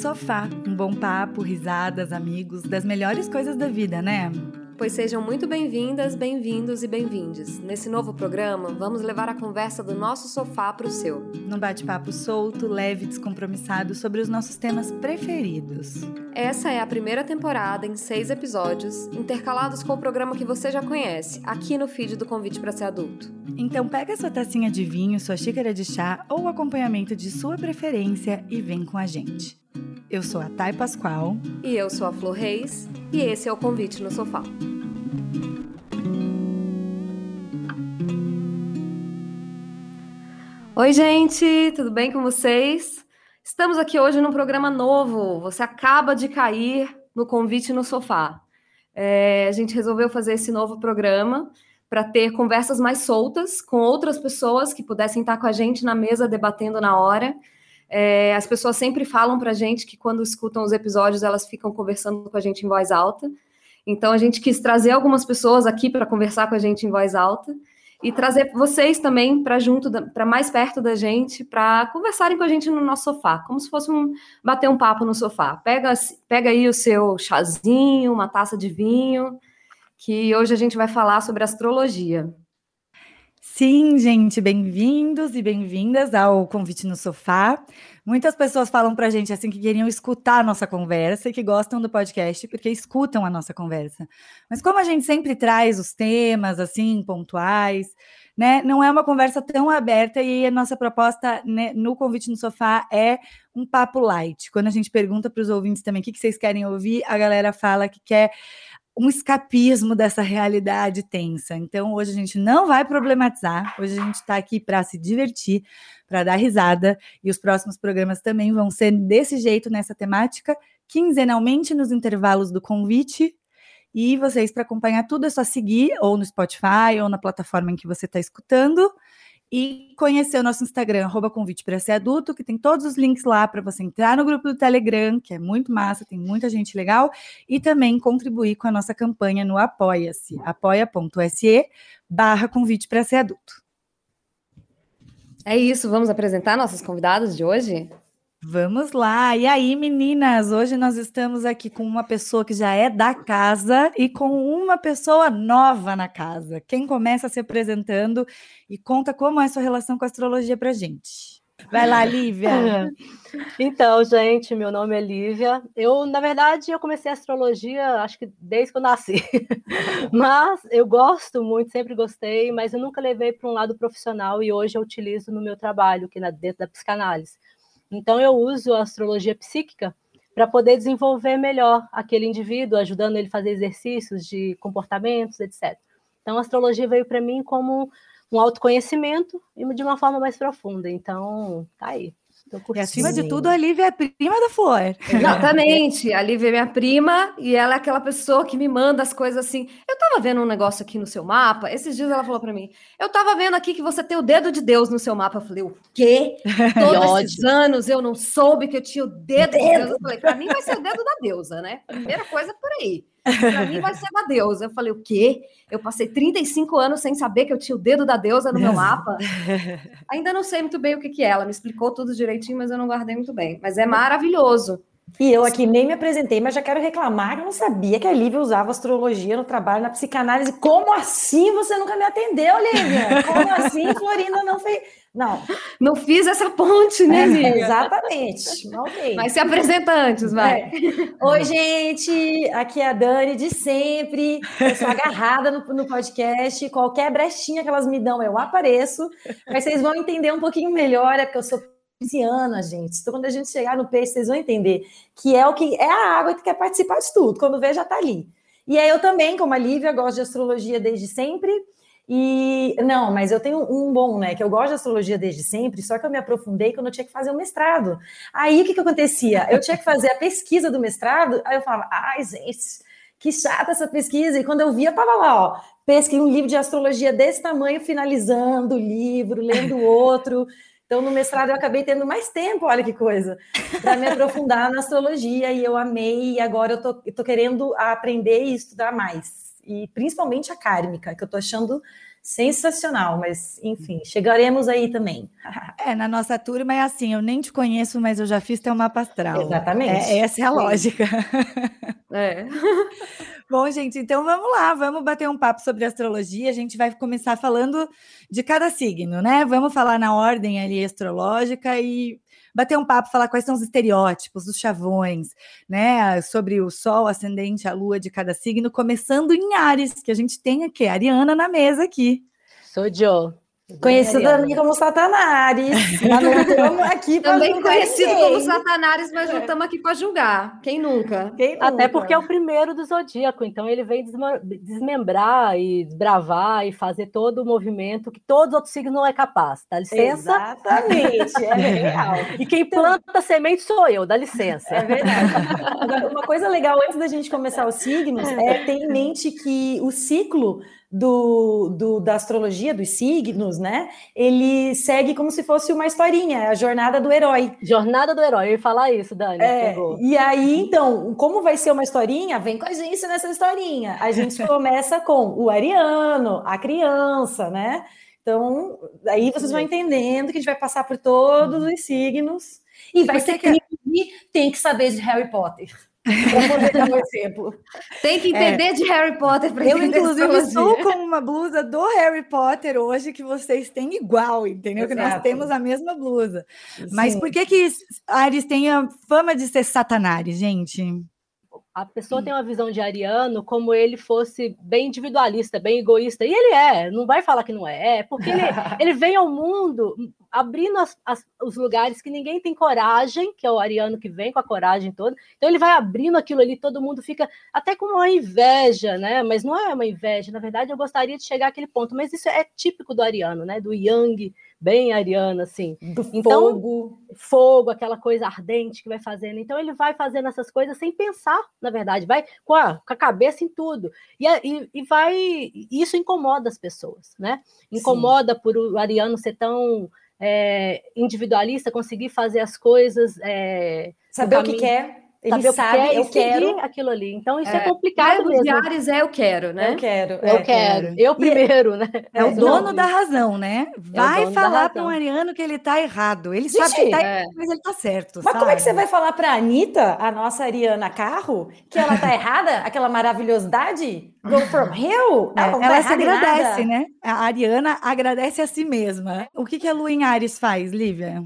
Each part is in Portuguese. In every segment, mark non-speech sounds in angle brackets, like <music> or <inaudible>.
sofá. Um bom papo, risadas, amigos, das melhores coisas da vida, né? Pois sejam muito bem-vindas, bem-vindos e bem-vindes. Nesse novo programa, vamos levar a conversa do nosso sofá para o seu. Num bate-papo solto, leve e descompromissado sobre os nossos temas preferidos. Essa é a primeira temporada em seis episódios, intercalados com o programa que você já conhece, aqui no feed do Convite para Ser Adulto. Então pega sua tacinha de vinho, sua xícara de chá ou acompanhamento de sua preferência e vem com a gente. Eu sou a Thay Pascoal. E eu sou a Flor Reis. E esse é o Convite no Sofá. Oi, gente, tudo bem com vocês? Estamos aqui hoje num programa novo. Você acaba de cair no Convite no Sofá. É, a gente resolveu fazer esse novo programa para ter conversas mais soltas com outras pessoas que pudessem estar com a gente na mesa debatendo na hora é, as pessoas sempre falam para a gente que quando escutam os episódios elas ficam conversando com a gente em voz alta. Então a gente quis trazer algumas pessoas aqui para conversar com a gente em voz alta e trazer vocês também para junto, para mais perto da gente, para conversarem com a gente no nosso sofá, como se fosse um bater um papo no sofá. Pega, pega aí o seu chazinho, uma taça de vinho, que hoje a gente vai falar sobre astrologia. Sim, gente, bem-vindos e bem-vindas ao Convite no Sofá. Muitas pessoas falam para a gente assim que queriam escutar a nossa conversa e que gostam do podcast porque escutam a nossa conversa. Mas como a gente sempre traz os temas assim pontuais, né, não é uma conversa tão aberta e a nossa proposta né, no Convite no Sofá é um papo light. Quando a gente pergunta para os ouvintes também o que, que vocês querem ouvir, a galera fala que quer um escapismo dessa realidade tensa. Então, hoje a gente não vai problematizar, hoje a gente está aqui para se divertir, para dar risada, e os próximos programas também vão ser desse jeito, nessa temática, quinzenalmente nos intervalos do convite. E vocês, para acompanhar tudo, é só seguir ou no Spotify ou na plataforma em que você está escutando e conhecer o nosso Instagram, arroba convite para ser adulto, que tem todos os links lá para você entrar no grupo do Telegram, que é muito massa, tem muita gente legal, e também contribuir com a nossa campanha no Apoia-se, apoia.se barra convite para ser adulto. É isso, vamos apresentar nossos convidados de hoje? Vamos lá. E aí, meninas, hoje nós estamos aqui com uma pessoa que já é da casa e com uma pessoa nova na casa. Quem começa se apresentando e conta como é a sua relação com a astrologia pra gente. Vai lá, Lívia. <laughs> Então, gente, meu nome é Lívia. Eu, na verdade, eu comecei a astrologia, acho que desde que eu nasci. <laughs> mas eu gosto muito, sempre gostei, mas eu nunca levei para um lado profissional e hoje eu utilizo no meu trabalho, que é dentro da psicanálise. Então, eu uso a astrologia psíquica para poder desenvolver melhor aquele indivíduo, ajudando ele a fazer exercícios de comportamentos, etc. Então, a astrologia veio para mim como um autoconhecimento e de uma forma mais profunda. Então, tá aí. E acima de tudo, a Lívia é prima da Flor. Exatamente. A Lívia é minha prima e ela é aquela pessoa que me manda as coisas assim. Eu tava vendo um negócio aqui no seu mapa. Esses dias ela falou para mim: Eu tava vendo aqui que você tem o dedo de Deus no seu mapa. Eu falei: O quê? <laughs> Todos esses anos eu não soube que eu tinha o dedo, dedo. de Deus. Eu falei: Para mim vai ser o dedo da deusa, né? Primeira coisa por aí. Para mim vai ser da deusa. Eu falei, o quê? Eu passei 35 anos sem saber que eu tinha o dedo da deusa no meu mapa. <laughs> Ainda não sei muito bem o que, que é. Ela me explicou tudo direitinho, mas eu não guardei muito bem. Mas é maravilhoso. E eu aqui nem me apresentei, mas já quero reclamar que eu não sabia que a Lívia usava astrologia no trabalho, na psicanálise. Como assim você nunca me atendeu, Lívia? Como assim Florinda não fez? Não. Não fiz essa ponte, né, amiga? É, exatamente. Okay. Mas se apresenta antes, vai. É. Oi, gente. Aqui é a Dani de sempre. Eu sou agarrada no, no podcast. Qualquer brechinha que elas me dão, eu apareço. Mas vocês vão entender um pouquinho melhor, é porque eu sou pisciana, gente. Então, quando a gente chegar no peixe, vocês vão entender que é o que é a água que quer participar de tudo. Quando vê, já tá ali. E aí eu também, como a Lívia, gosto de astrologia desde sempre. E não, mas eu tenho um bom, né? Que eu gosto de astrologia desde sempre, só que eu me aprofundei quando eu tinha que fazer o mestrado. Aí o que, que acontecia? Eu tinha que fazer a pesquisa do mestrado, aí eu falava, ai, gente, que chata essa pesquisa. E quando eu via, tava lá, ó, pesquei um livro de astrologia desse tamanho, finalizando o livro, lendo outro. Então, no mestrado, eu acabei tendo mais tempo, olha que coisa, para me aprofundar na astrologia, e eu amei, e agora eu tô, tô querendo aprender e estudar mais. E principalmente a kármica, que eu tô achando sensacional, mas enfim, chegaremos aí também. <laughs> É, na nossa turma é assim, eu nem te conheço, mas eu já fiz teu mapa astral. Exatamente. É, essa é a lógica. <laughs> É. <laughs> Bom, gente, então vamos lá, vamos bater um papo sobre astrologia. A gente vai começar falando de cada signo, né? Vamos falar na ordem ali astrológica e bater um papo, falar quais são os estereótipos, os chavões, né? Sobre o Sol, ascendente, a Lua de cada signo, começando em Ares, que a gente tem aqui, a Ariana na mesa aqui. Sou Joe. Conhecido também como estamos aqui Também conhecido ninguém. como Satanás, mas não estamos aqui para julgar. Quem nunca? Quem Até nunca? porque é o primeiro do zodíaco, então ele vem desma- desmembrar e desbravar e fazer todo o movimento que todos os outros signos não é capaz. Dá licença? Exatamente, é <laughs> real. E quem planta semente sou eu, dá licença. É verdade. Agora, uma coisa legal antes da gente começar os signos é ter em mente que o ciclo do, do- da astrologia, dos signos, né? Ele segue como se fosse uma historinha, a jornada do herói. Jornada do herói, eu ia falar isso, Dani. É, e aí, então, como vai ser uma historinha? Vem com a gente nessa historinha. A gente <laughs> começa com o ariano, a criança, né? Então, aí vocês vão entendendo que a gente vai passar por todos os signos. E vai ser que tem que saber de Harry Potter. Poder dar um exemplo. Tem que entender de Harry Potter para Eu, entender inclusive, astrologia. estou com uma blusa do Harry Potter hoje que vocês têm igual, entendeu? Que nós Exato. temos a mesma blusa. Mas Sim. por que que Ares tem a fama de ser satanás, gente? A pessoa tem uma visão de Ariano como ele fosse bem individualista, bem egoísta. E ele é, não vai falar que não é. É porque ele, <laughs> ele vem ao mundo abrindo as- as- os lugares que ninguém tem coragem, que é o Ariano que vem com a coragem toda. Então ele vai abrindo aquilo ali, todo mundo fica até com uma inveja, né? Mas não é uma inveja, na verdade eu gostaria de chegar àquele ponto. Mas isso é típico do Ariano, né? Do Yang, bem Ariano, assim Do Então, fogo. fogo, aquela coisa ardente que vai fazendo. Então ele vai fazendo essas coisas sem pensar, na verdade, vai com a, com a cabeça em tudo. E, e, e vai. Isso incomoda as pessoas, né? Incomoda por o Ariano ser tão é, individualista, conseguir fazer as coisas. É, Saber o que quer. Ele saber o que sabe, quer eu e seguir quero. aquilo ali. Então isso é, É, complicado mesmo. Ares é eu quero, né? Eu quero. Eu é. quero, eu primeiro, né? É o É, dono não, da razão, né? Vai dono da falar para um razão. ariano que ele tá errado. Ele Gente, sabe que tá é. errado, mas ele tá certo. Mas como é que você sabe? vai falar para a Anitta, a nossa Ariana Carro, que ela tá <laughs> errada? Aquela maravilhosidade? Go from hell? É, não tá ela se agradece, nada. né? A Ariana agradece a si mesma. O que, que a Lua em Ares faz, Lívia?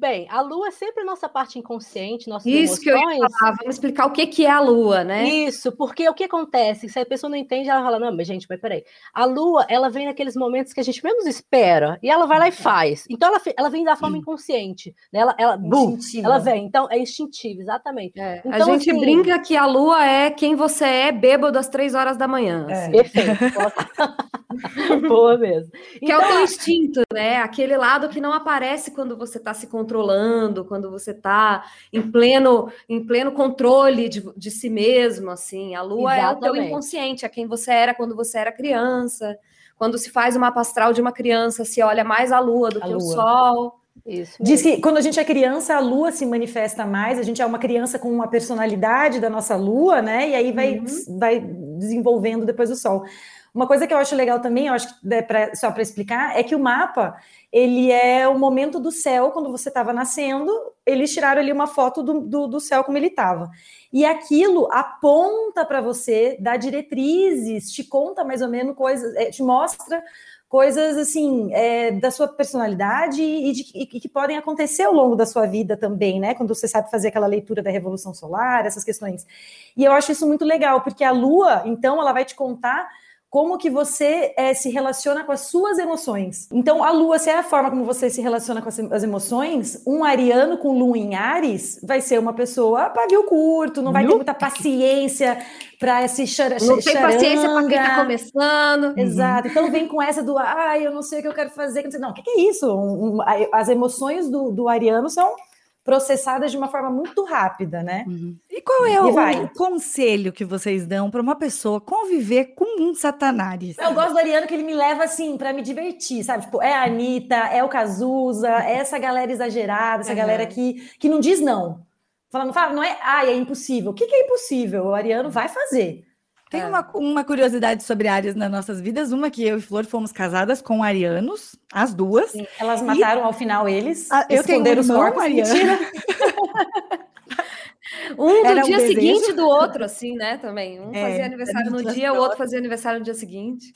Bem, a lua é sempre a nossa parte inconsciente, nossas Isso que eu ia emoções. falar. Vamos explicar o que, que é a lua, né? Isso, porque o que acontece? Se a pessoa não entende, ela fala, não, mas gente, mas peraí. A lua, ela vem naqueles momentos que a gente menos espera, e ela vai lá e faz. Então, ela, ela vem da forma inconsciente, né? Ela, ela, bum, Instintiva. ela vem. Então, é instintivo, exatamente. É, a Então, gente assim- brinca que a lua é quem você é bêbado às três horas da manhã. É. assim. Perfeito. <laughs> <laughs> Boa mesmo. Que é o Então, teu instinto, né? Aquele lado que não aparece quando você está se controlando, quando você está em pleno, em pleno controle de, de si mesmo, assim. A lua é o teu Exatamente. inconsciente, é quem você era quando você era criança. Quando se faz uma astral de uma criança, se olha mais a lua do A que o lua. sol. Isso Diz que quando a gente é criança, a lua se manifesta mais, a gente é uma criança com uma personalidade da nossa lua, né? E aí vai, vai desenvolvendo depois o sol. Uma coisa que eu acho legal também, eu acho que é pra- só para explicar, é que o mapa ele é o momento do céu quando você estava nascendo. Eles tiraram ali uma foto do, do, do céu como ele estava. E aquilo aponta para você, dá diretrizes, te conta mais ou menos coisas, é, te mostra coisas assim é, da sua personalidade e, de- e que podem acontecer ao longo da sua vida também, né? Quando você sabe fazer aquela leitura da revolução solar, essas questões. E eu acho isso muito legal, porque a Lua, então, ela vai te contar como que você eh, se relaciona com as suas emoções. Então, a Lua, se é a forma como você se relaciona com as, as emoções, um ariano com Lua em Ares vai ser uma pessoa pavio curto, não vai ter muita paciência para se chara, Não tem paciência para quem está começando. Exato. Então vem com essa do ai, eu não sei o que eu quero fazer. Não, o que, que é isso? Um- um- as emoções do, do ariano são processadas de uma forma muito rápida, né? E qual é o, conselho que vocês dão para uma pessoa conviver com um satanás? Eu gosto do Ariano que ele me leva assim para me divertir, sabe? Tipo, é a Anitta, é o Cazuza, é essa galera exagerada, essa Uhum. galera que, que não diz não. Fala, não, fala, não é, ai, é impossível. O que, que é impossível? O Ariano vai fazer. Tem é. uma, uma curiosidade sobre Ares nas nossas vidas. Uma que eu e Flor fomos casadas com arianos, as duas. Sim, elas mataram e... ao final eles. Ah, eu um os corpos. Ariano. <laughs> um do dia seguinte do outro, assim, né? Também. Um é, fazia aniversário no dia, o outro fazia aniversário no dia seguinte.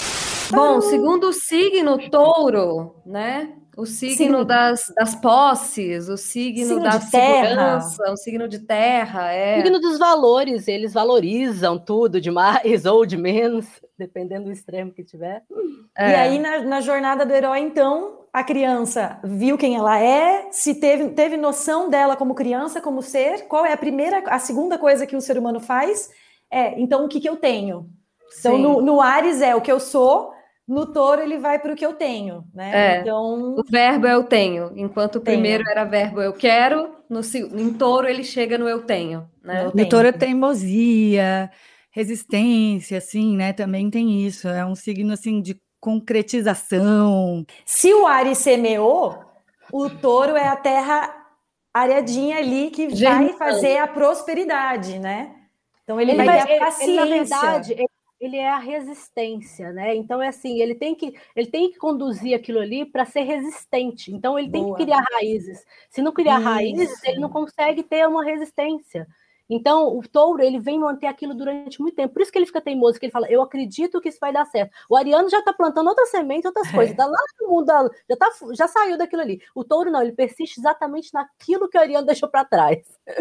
Bom, segundo o signo touro, né? O signo das, das posses, o signo, signo da segurança, terra. o signo de terra. É. O signo dos valores, eles valorizam tudo de mais <laughs> ou de menos, dependendo do extremo que tiver. É. E aí, na, na, jornada do herói, então, a criança viu quem ela é, se teve, teve noção dela como criança, como ser, qual é a primeira, a segunda coisa que o ser humano faz? É, então, o que, que eu tenho? Então, no, no Ares é o que eu sou, no touro ele vai para o que eu tenho, né? É, então o verbo é eu tenho, enquanto o tenho. primeiro era verbo eu quero, no em touro ele chega no eu tenho, né? No touro é teimosia, resistência, assim, né? Também tem isso. É um signo assim de concretização. Se o Ares semeou, o touro é a terra areadinha ali que vai fazer a prosperidade, né? Então ele, ele vai ter a paciência. Ele, na verdade, ele ele é a resistência, né? Então é assim, ele tem que ele tem que conduzir aquilo ali para ser resistente. Então ele Boa. tem que criar raízes. Se não criar Isso. raízes, ele não consegue ter uma resistência. Então, o touro, ele vem manter aquilo durante muito tempo. Por isso que ele fica teimoso, que ele fala, eu acredito que isso vai dar certo. O ariano já está plantando outras sementes, outras é. coisas. Tá lá no mundo, já, tá, já saiu daquilo ali. O touro não, ele persiste exatamente naquilo que o ariano <laughs> deixou para trás. É.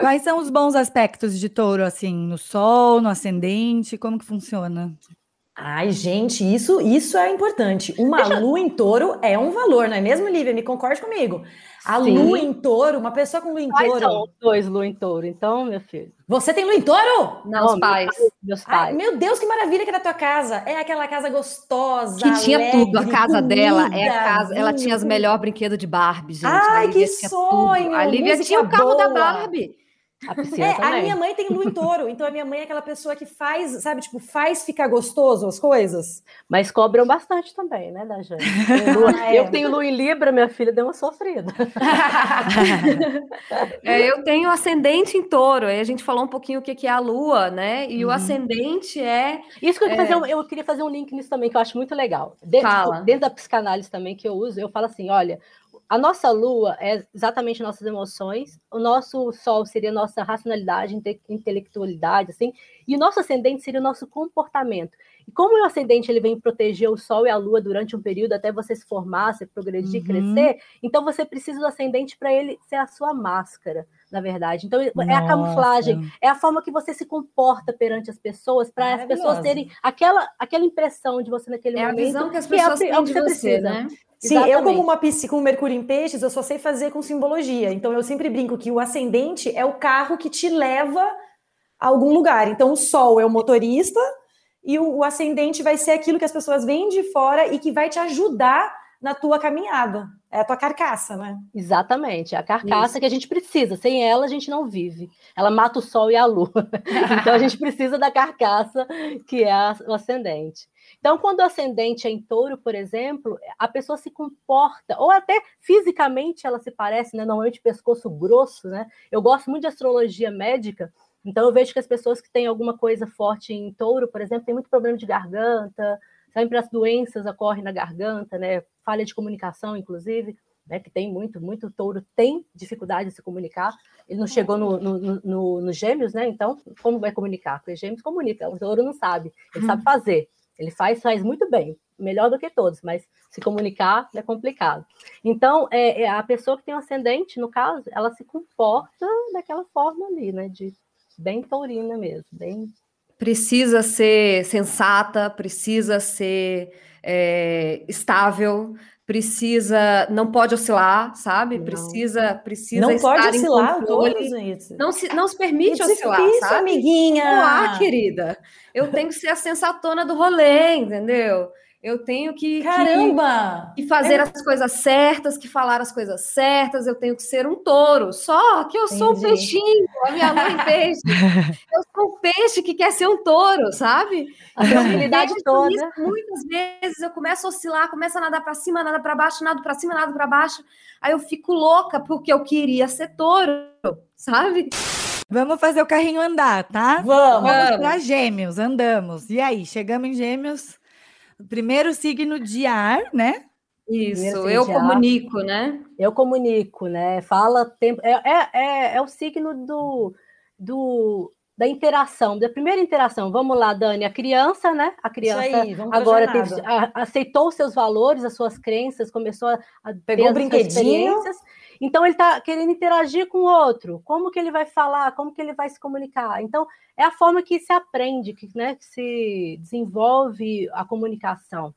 Quais são os bons aspectos de touro, assim, no sol, no ascendente? Como que funciona? Ai, gente, isso, isso é importante. Uma lua em touro é um valor, não é mesmo, Lívia? Me concorde comigo. A Sim. lua em touro, uma pessoa com lua em touro. São dois lua em touro, então, meu filho. Você tem lua em touro? Não, os pais. Meus pais. Ai, meu Deus, que maravilha que era a tua casa. É aquela casa gostosa. Que tinha alegre, tudo. A casa comida, dela é a casa. Ela tinha os melhores brinquedos de Barbie, gente. Ai, que sonho! A Lívia tinha o carro boa. da Barbie. A, é, a minha mãe tem lua em touro, então a minha mãe é aquela pessoa que faz, sabe, tipo, faz ficar gostoso as coisas. Mas cobram bastante também, né, da gente. <laughs> Lua, ah, é. Eu tenho lua em Libra, minha filha deu uma sofrida. <laughs> é, eu tenho ascendente em touro, aí a gente falou um pouquinho o que é a lua, né? E uhum. o ascendente é. Isso que eu, é... fazer um, eu queria fazer um link nisso também, que eu acho muito legal. Dentro, Fala. dentro da psicanálise também que eu uso, eu falo assim: olha, a nossa lua é exatamente nossas emoções, o nosso sol seria nossa racionalidade, inte intelectualidade, assim, e o nosso ascendente seria o nosso comportamento. E como o ascendente ele vem proteger o sol e a lua durante um período até você se formar, se progredir, uhum. crescer, então você precisa do ascendente para ele ser a sua máscara, na verdade. Então Nossa. é a camuflagem, é a forma que você se comporta perante as pessoas para as pessoas terem aquela aquela impressão de você naquele é momento. É a visão que as pessoas que é, têm é de você, precisa. né? Sim, Exatamente. eu como uma psi com Mercúrio em peixes, eu só sei fazer com simbologia. Então eu sempre brinco que o ascendente é o carro que te leva a algum lugar. Então o sol é o motorista e o, o ascendente vai ser aquilo que as pessoas veem de fora e que vai te ajudar na tua caminhada. É a tua carcaça, né? Exatamente, é a carcaça Isso. que a gente precisa. Sem ela, a gente não vive. Ela mata o sol e a lua. <laughs> então a gente precisa da carcaça que é o ascendente. Então, quando o ascendente é em touro, por exemplo, a pessoa se comporta, ou até fisicamente ela se parece, né? Normalmente pescoço grosso, né? Eu gosto muito de astrologia médica, então eu vejo que as pessoas que têm alguma coisa forte em touro, por exemplo, têm muito problema de garganta, sempre as doenças ocorrem na garganta, né? Falha de comunicação, inclusive. Né, que tem muito, muito touro tem dificuldade de se comunicar. Ele não chegou no, no, no, no gêmeos, né? Então, como vai comunicar? Porque gêmeos comunica, o touro não sabe, ele sabe fazer. Ele faz, faz muito bem, melhor do que todos, mas se comunicar é complicado. Então, é, é, a pessoa que tem um ascendente, no caso, ela se comporta daquela forma ali, né? De bem taurina mesmo, bem. Precisa ser sensata, precisa ser é, estável, precisa, não pode oscilar, sabe? Não. Precisa, precisa não estar pode oscilar, em controle. Não se, não se permite It's oscilar, difícil, sabe? amiguinha. Há, querida. Eu tenho que ser a sensatona do rolê, entendeu? Eu tenho que, Caramba! que, que fazer é... as coisas certas, que falar as coisas certas, eu tenho que ser um touro. Só que eu Entendi. sou um peixinho, a minha mãe <laughs> peixe. eu sou um peixe que quer ser um touro, sabe? A habilidade toda. Isso, muitas vezes eu começo a oscilar, começo a nadar para cima, nada para baixo, nada para cima, nada para baixo. Aí eu fico louca porque eu queria ser touro, sabe? Vamos fazer o carrinho andar, tá? Vamos. Vamos para gêmeos, andamos. E aí, chegamos em gêmeos. Primeiro signo de ar, né? Isso, eu comunico, né? Eu comunico, né? Fala tempo. É, é, é, é o signo do, do, da interação, da primeira interação. Vamos lá, Dani, a criança, né? A criança aí, agora teve, a, aceitou seus valores, as suas crenças, começou a, a pegou o brinquedinho. Então ele está querendo interagir com o outro. Como que ele vai falar? Como que ele vai se comunicar? Então é a forma que se aprende, que, né, que se desenvolve a comunicação.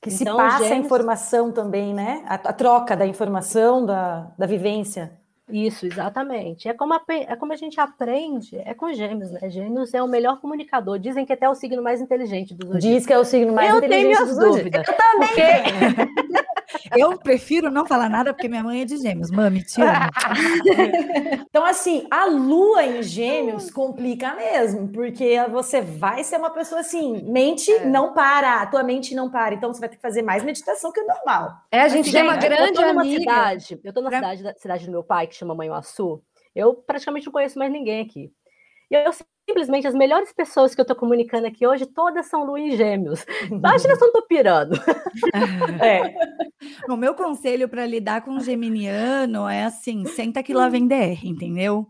Que então, se passa gêmeos... a informação também, né? A, a, troca da informação, da, da vivência. Isso, exatamente. É como, a, é como a gente aprende, é com gêmeos, né? Gêmeos é o melhor comunicador. Dizem que até é o signo mais inteligente dos zodíaco. Diz que é o signo mais eu inteligente tenho minhas dúvidas. Eu também <laughs> Eu prefiro não falar nada porque minha mãe é de gêmeos. Mami, te amo. <laughs> então, assim, a lua em gêmeos complica mesmo, porque você vai ser uma pessoa assim, mente é. não para, a tua mente não para. Então, você vai ter que fazer mais meditação que o normal. É, a gente assim, tem uma grande eu amiga. Cidade, eu tô na pra... cidade, cidade do meu pai, que chama Manhuaçu. Eu praticamente não conheço mais ninguém aqui. E eu simplesmente as melhores pessoas que eu estou comunicando aqui hoje, todas são em gêmeos. <laughs> Acho que eu não estou pirando. <laughs> É. O meu conselho para lidar com o geminiano é assim: senta que lá vem DR, entendeu?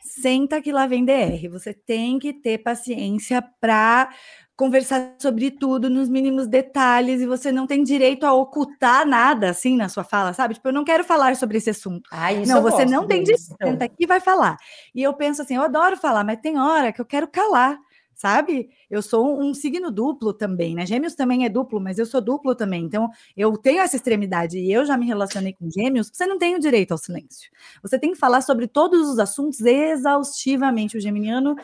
Senta que lá vem DR. Você tem que ter paciência para conversar sobre tudo nos mínimos detalhes e você não tem direito a ocultar nada assim na sua fala, sabe? Tipo, eu não quero falar sobre esse assunto. Ah, não, você não tem direito, senta aqui e vai falar. E eu penso assim, eu adoro falar, mas tem hora que eu quero calar, sabe? Eu sou um, signo duplo também, né? Gêmeos também é duplo, mas eu sou duplo também. Então, eu tenho essa extremidade e eu já me relacionei com gêmeos. Você não tem o direito ao silêncio. Você tem que falar sobre todos os assuntos exaustivamente. O geminiano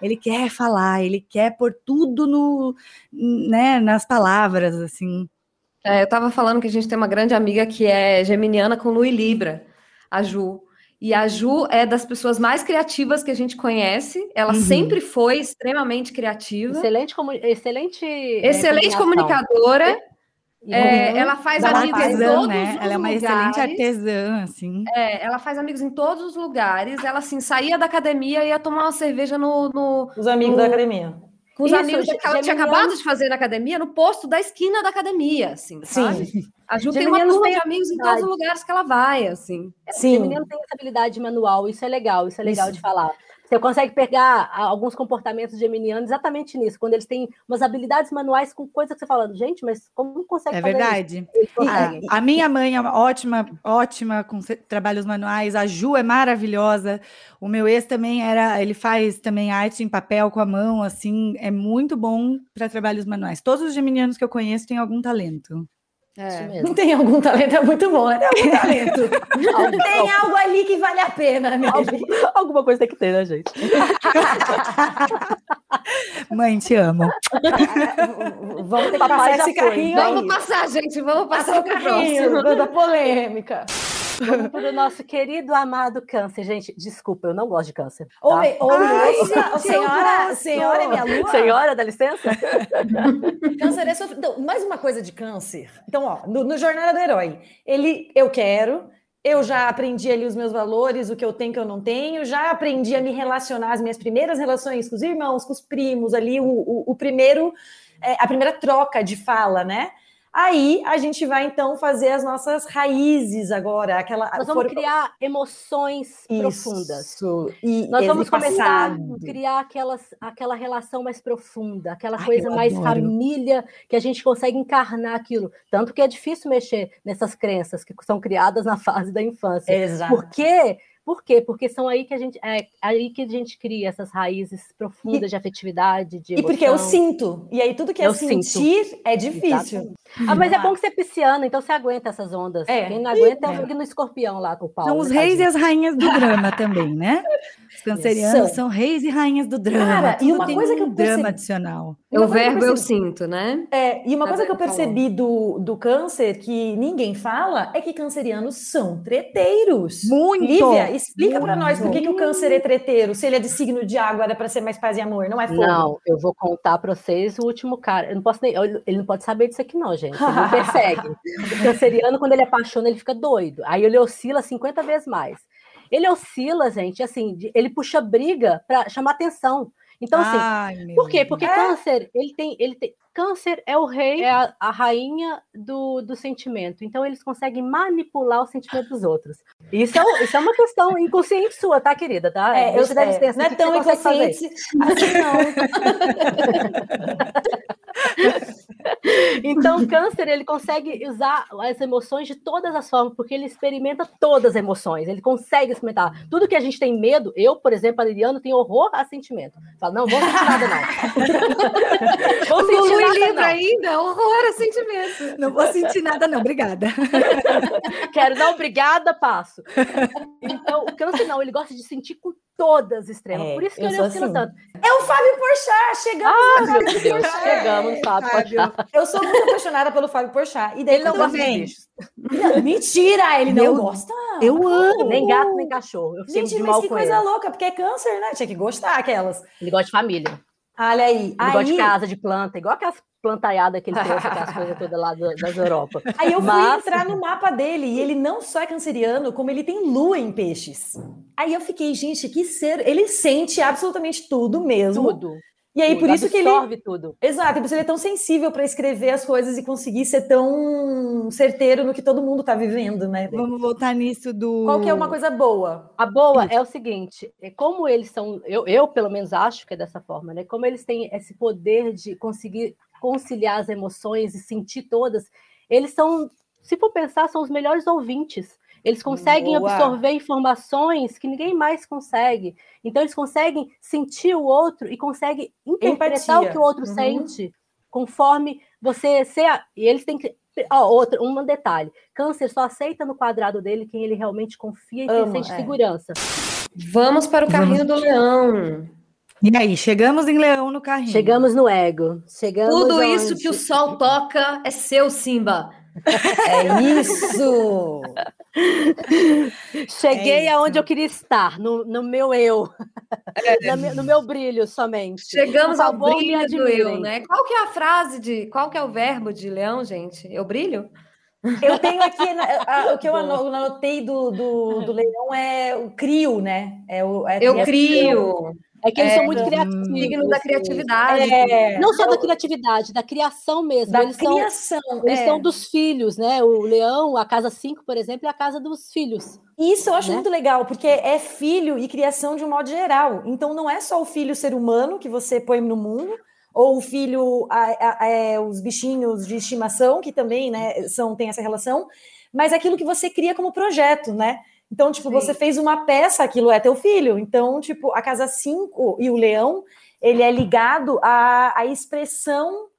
ele quer falar, ele quer pôr tudo no, né, nas palavras, assim. É, eu estava falando que a gente tem uma grande amiga que é geminiana com Lu e Libra, a Ju. E a Ju é das pessoas mais criativas que a gente conhece. Ela uhum. sempre foi extremamente criativa. Excelente, excelente, excelente comunicadora. É, ela faz ela amigos artesã, em todos né? os Ela é uma lugares. excelente artesã, assim. É, ela faz amigos em todos os lugares. Ela, assim, saía da academia e ia tomar uma cerveja no... no os amigos no, da academia. Com os Isso, amigos que ela tinha acabado de fazer na academia, no posto da esquina da academia, assim, sabe? Sim. A Ju tem uma turma de amigos em todos os lugares que ela vai, assim. Sim. O menino tem essa habilidade manual, isso é legal, isso é legal isso. de falar. Você consegue pegar alguns comportamentos geminianos exatamente nisso, quando eles têm umas habilidades manuais com coisas que você fala, gente, mas como consegue é verdade. É verdade. A, minha mãe é ótima, ótima com trabalhos manuais, a Ju é maravilhosa. O meu ex também era, ele faz também arte em papel com a mão, assim, é muito bom para trabalhos manuais. Todos os geminianos que eu conheço têm algum talento. É. Não tem algum talento, é muito bom, né? Tem algum talento. tem algo ali que vale a pena, né? alguma coisa tem que ter, né, gente? <laughs> Mãe, te amo. Vamos ter que passar esse carrinho. Vamos passar, gente. Vamos passar, passar o carrinho. Da polêmica. Vamos para o nosso querido amado câncer. Gente, desculpa, eu não gosto de câncer. Tá? Ô, ô, Ai, senhora, senhora é minha lua? Senhora, dá licença? <laughs> câncer é sofrido. Então, mais uma coisa de câncer. Então, ó, no, no Jornada do Herói, ele, eu quero, eu já aprendi ali os meus valores, o que eu tenho, que eu não tenho, já aprendi a me relacionar, as minhas primeiras relações com os irmãos, com os primos, ali, o, o, o primeiro, é, a primeira troca de fala, né? Aí a gente vai então fazer as nossas raízes agora, aquela. Nós vamos for... criar emoções Isso. profundas. E nós vamos começar a criar aquelas, aquela relação mais profunda, aquela Ai, coisa mais adoro. família que a gente consegue encarnar aquilo. Tanto que é difícil mexer nessas crenças que são criadas na fase da infância. Exato. Porque por quê? Porque são aí que a gente é aí que a gente cria essas raízes profundas e, de afetividade, de emoção. E porque eu sinto. E aí tudo que eu é sentir sinto. é difícil. Ah, mas é bom que você é pisciana, então você aguenta essas ondas. É. Quem não aguenta é, é no escorpião lá, o Paulo. São os reis e as rainhas do drama também, né? <laughs> Os cancerianos são. são reis e rainhas do drama. Cara, e uma coisa que eu percebi... drama adicional. O verbo eu, eu, sinto, né? É, e uma coisa que eu percebi do, do câncer que ninguém fala é que cancerianos são treteiros. Muito. Lívia, explica para nós por que, que o câncer é treteiro, se ele é de signo de água, era para ser mais paz e amor, não é fogo. Não, eu vou contar para vocês o último cara. Eu não posso nem, ele não pode saber disso aqui não, gente. Ele não <laughs> persegue. o canceriano quando ele apaixona, ele fica doido. Aí ele oscila 50 vezes mais. ele oscila, gente, assim, ele puxa briga para chamar atenção. Então, assim, Ai, por quê? Porque é. câncer, ele tem, ele tem. Câncer é o rei, é a, a, rainha do, do sentimento. Então, eles conseguem manipular o sentimento dos outros. Isso é, isso é uma questão inconsciente sua, tá, querida? Tá? É, eu, é, não é tão inconsciente assim, não. <laughs> <laughs> Então, câncer, ele consegue usar as emoções de todas as formas, porque ele experimenta todas as emoções, ele consegue experimentar. Tudo que a gente tem medo, eu, por exemplo, a Liliana, tenho horror a sentimento. Fala, não, vou <laughs> sentir nada, não. vou sentir nada, livre não. ainda, horror a sentimento. Não vou sentir nada, não, obrigada. <laughs> Quero, não, obrigada, passo. Então, o câncer não, ele gosta de sentir com todas extremas. É, Por isso que ele oscila assim. tanto. É o Fábio Porchat, chegamos ah, no Fábio Deus, Porchat. Chegamos no Fábio Porchat. Eu sou muito apaixonada pelo Fábio Porchat. E daí ele não gosta de bichos. <laughs> Mentira, ele não gosta. Eu amo. Nem gato, nem cachorro. Eu Gente, mas que coisa ele. louca, porque é câncer, né? Tinha que gostar aquelas. Ele gosta de família. Olha aí. Ele aí... gosta de casa, de planta, igual aquelas plantaiada que ele trouxe, aquelas coisas todas lá das Europa. Aí eu fui Mas... entrar no mapa dele e ele não só é canceriano, como ele tem lua em peixes. Aí eu fiquei, gente, que ser. Ele sente absolutamente tudo mesmo. Tudo. E aí, tudo, por isso que ele. Absorve tudo. Exato, por isso ele é tão sensível para escrever as coisas e conseguir ser tão certeiro no que todo mundo está vivendo, né? Vamos voltar nisso do. Qual que é uma coisa boa? A boa isso. é o seguinte: é como eles são, eu, eu pelo menos acho que é dessa forma, né? Como eles têm esse poder de conseguir conciliar as emoções e sentir todas, eles são, se for pensar, são os melhores ouvintes. Eles conseguem Boa. absorver informações que ninguém mais consegue. Então, eles conseguem sentir o outro e conseguem interpretar Empatia. o que o outro uhum. sente, conforme você ser. E eles têm que. Ó, outro, um detalhe: câncer só aceita no quadrado dele quem ele realmente confia e Amo, sente é. segurança. Vamos para o carrinho Vamos. do leão. E aí, chegamos em Leão no carrinho. Chegamos no ego. Chegamos Tudo onde... isso que o sol toca é seu, Simba. É isso! Cheguei é aonde eu queria estar, no, no meu eu, é. no, no, meu brilho somente. Chegamos ao brilho do eu, né? Qual que é a frase de, qual que é o verbo de leão, gente? Eu brilho? Eu tenho aqui, a, <laughs> a, o que eu anotei do, do, do, leão é o crio, né? É o, é eu crio. É que eles é, são muito criativos. Signo da criatividade. É, não só da criatividade, da criação mesmo. Da eles criação. São, eles é. são dos filhos, né? O leão, a casa 5, por exemplo, é a casa dos filhos. Isso eu acho né? muito legal, porque é filho e criação de um modo geral. Então não é só o filho ser humano que você põe no mundo, ou o filho, a, a, a, é, os bichinhos de estimação, que também né, são, tem essa relação, mas aquilo que você cria como projeto, né? Então, tipo, Sim. você fez uma peça, aquilo é teu filho. Então, tipo, a casa 5 e o leão, ele é ligado à, à expressão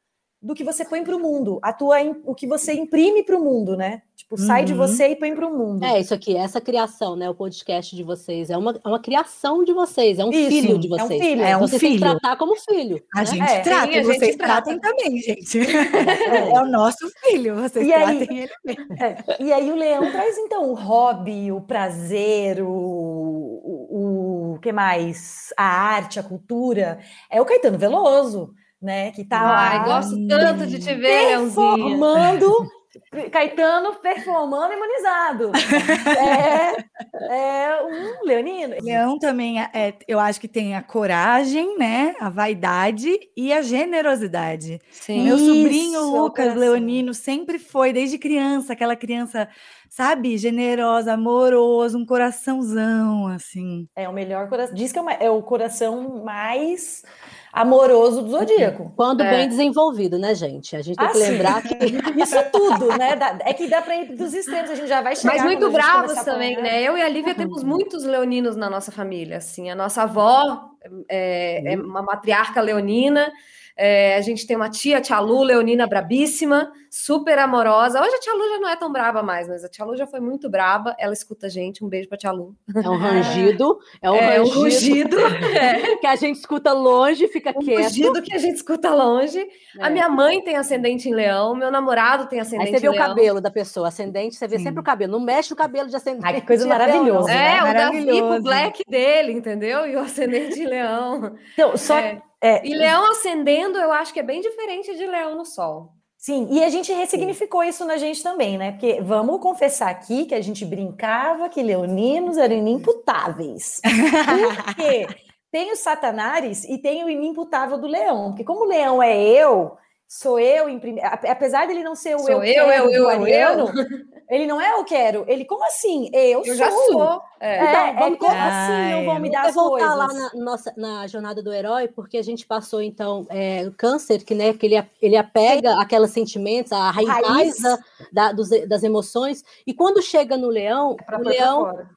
do que você põe para o mundo, a tua, o que você imprime para o mundo, né? Tipo, sai de uhum. você e põe para o mundo. É isso aqui, essa criação, né? O podcast de vocês é uma, é uma criação de vocês, é um isso, filho de vocês. É um filho, é um vocês filho. têm que tratar como filho. A né? gente é, trata, e vocês tratem também, gente. É, <laughs> é, o nosso filho, vocês e tratem aí, ele é, E aí o leão traz então o hobby, o prazer, o, o, o que mais? A arte, a cultura. É o Caetano Veloso né? Que tá Ai, lá. gosto tanto de te ver, performando, Caetano performando imunizado. <laughs> é, é um leonino. Leão também, é, eu acho que tem a coragem, né? A vaidade e a generosidade. Sim. Meu sobrinho Isso, Lucas Leonino sempre foi, desde criança, aquela criança sabe, generosa, amoroso, um coraçãozão, assim. É o melhor coração. Diz que é, uma, é o coração mais amoroso do zodíaco. Quando é. bem desenvolvido, né, gente? A gente tem ah, que lembrar que <laughs> isso tudo, né? É que dá para ir dos extremos, a gente já vai chegar. Mas muito bravos também, né? Eu e a Lívia temos muitos leoninos na nossa família, assim. A nossa avó é, é uma matriarca leonina. É, a gente tem uma tia, a tia Lu, Leonina, brabíssima, super amorosa. Hoje a tia Lu já não é tão brava mais, mas a tia Lu já foi muito brava. Ela escuta a gente. Um beijo pra tia Lu. É um <laughs> rangido. É um é, rangido. Um rugido. <laughs> É. Que a gente escuta longe, fica um quieto. rugido que a gente escuta longe. É. A minha mãe tem ascendente em leão, meu namorado tem ascendente em leão. Aí você vê o cabelo da pessoa, ascendente, você vê Sim. sempre o cabelo. Não mexe o cabelo de ascendente. Ai, que coisa maravilhosa. É, né? o Davi, black dele, entendeu? E o ascendente em leão. Então, só... É. É, e leão ascendendo, eu acho que é bem diferente de leão no sol. Sim, e a gente ressignificou isso na gente também, né? Porque vamos confessar aqui que a gente brincava que leoninos eram inimputáveis. Por quê? <laughs> Tem os satanares e tem o inimputável do leão. Porque como o leão é eu, sou eu em primeiro. Apesar dele não ser o sou eu, eu, eu, eu, eu, <laughs> ele não é eu quero. Ele, como assim? Eu, eu sou. já sou. É, é, então, é como assim não vão me dar as voltar coisas? lá na, nossa, na jornada do herói, porque a gente passou, então, é, o câncer, que, né, que ele, ele apega Sim. aqueles sentimentos, a raiz, raiz. Da, da, dos, das emoções, e quando chega no leão, é o leão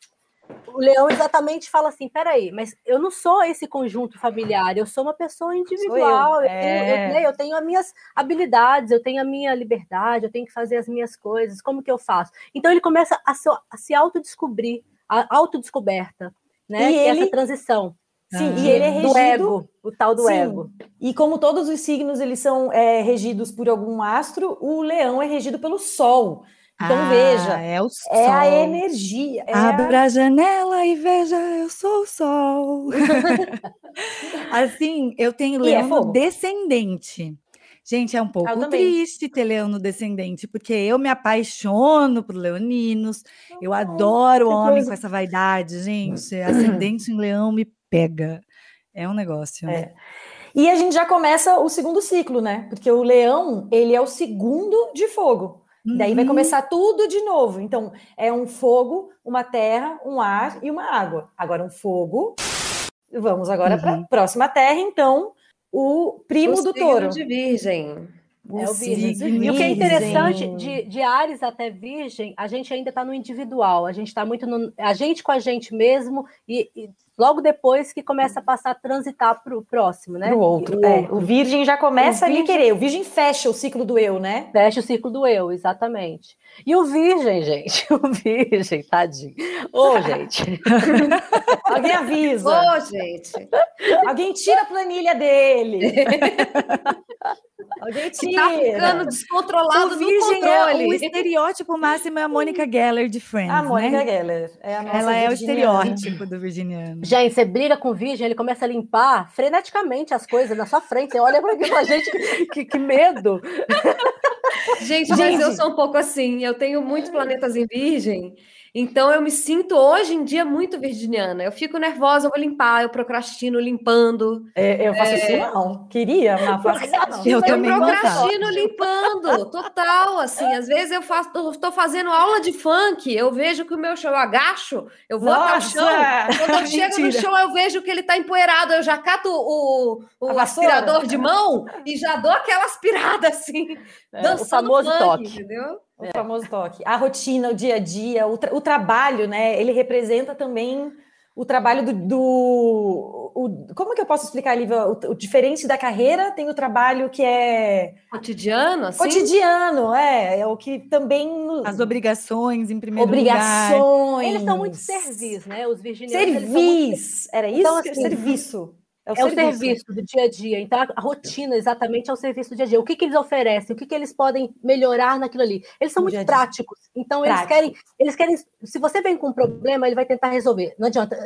o leão exatamente fala assim: peraí, mas eu não sou esse conjunto familiar, eu sou uma pessoa individual, eu. Eu, tenho, eu, é. né, eu, tenho, as minhas habilidades, eu tenho a minha liberdade, eu tenho que fazer as minhas coisas, como que eu faço? Então ele começa a se, a se autodescobrir, a autodescoberta, né? E ele... essa transição. Sim, ah, e ele é regido do ego, o tal do sim, ego. E como todos os signos eles são é, regidos por algum astro, o leão é regido pelo sol. Então ah, veja, é, o sol. é a energia. É Abra a... a janela e veja, eu sou o sol. <laughs> assim, eu tenho é leão é descendente. Gente, é um pouco triste ter leão no descendente, porque eu me apaixono por leoninos, eu oh, adoro homem coisa. com essa vaidade, gente. <clears throat> Ascendente em leão me pega. É um negócio. É. E a gente já começa o segundo ciclo, né? Porque o leão, ele é o segundo de fogo. Uhum. Daí vai uhum. começar tudo de novo. Então, é um fogo, uma terra, um ar e uma água. Agora, um fogo. Vamos agora uhum. para a próxima terra, então, o primo o do touro. de virgem. É o virgem. E o que é interessante de, de Ares até Virgem, a gente ainda está no individual, a gente está muito no, a gente com a gente mesmo e, e logo depois que começa a passar a transitar para o próximo, né? Para o outro. É, o virgem já começa a querer. O virgem fecha o ciclo do eu, né? Fecha o ciclo do eu, exatamente. E o virgem, gente, <laughs> o virgem, tadinho. Ô, oh, gente. <laughs> Alguém avisa. Ô, oh, gente. Alguém tira a planilha dele. <laughs> Alguém tira. Tá ficando descontrolado o no controle. É, o estereótipo máximo é a Mônica Geller de Friends, A Mônica né? Geller. É a nossa Ela é o estereótipo do virginiano. Gente, você briga com o virgem, ele começa a limpar freneticamente as coisas na sua frente. Você olha para aqui pra gente, que, que medo. Gente, mas gente. eu sou um pouco assim. Eu tenho muitos planetas em virgem. Então eu me sinto hoje em dia muito virginiana. Eu fico nervosa, eu vou limpar, eu procrastino limpando. É, eu faço é... isso não. Queria, mas faço isso não. Eu, eu também procrastino limpando, total. Assim, às vezes eu faço, estou fazendo aula de funk, eu vejo que o meu chão eu agacho, eu vou Nossa! até o chão. Quando eu <laughs> chego no chão, eu vejo que ele está empoeirado, eu já cato o, o aspirador de mão e já dou aquela aspirada assim, é, dançando o famoso funk, toque. entendeu? O é. famoso toque. A rotina, o dia a dia, o, tra o, trabalho, né? Ele representa também o trabalho do. do o, como que eu posso explicar, Lívia? O, o, diferente da carreira tem o trabalho que é. Cotidiano, assim? Cotidiano, é. É o que também. As obrigações, em primeiro obrigações. lugar. Obrigações. Eles são muito servis, né? Os virginianos. Servis. Muito... Era isso? Então, assim, serviço. É o, é serviço. o serviço do dia a dia. Então, a rotina exatamente é o serviço do dia a dia. O que, que eles oferecem? O que, que eles podem melhorar naquilo ali? Eles são muito práticos. Então, Prático. eles querem, eles querem. Se você vem com um problema, ele vai tentar resolver. Não adianta.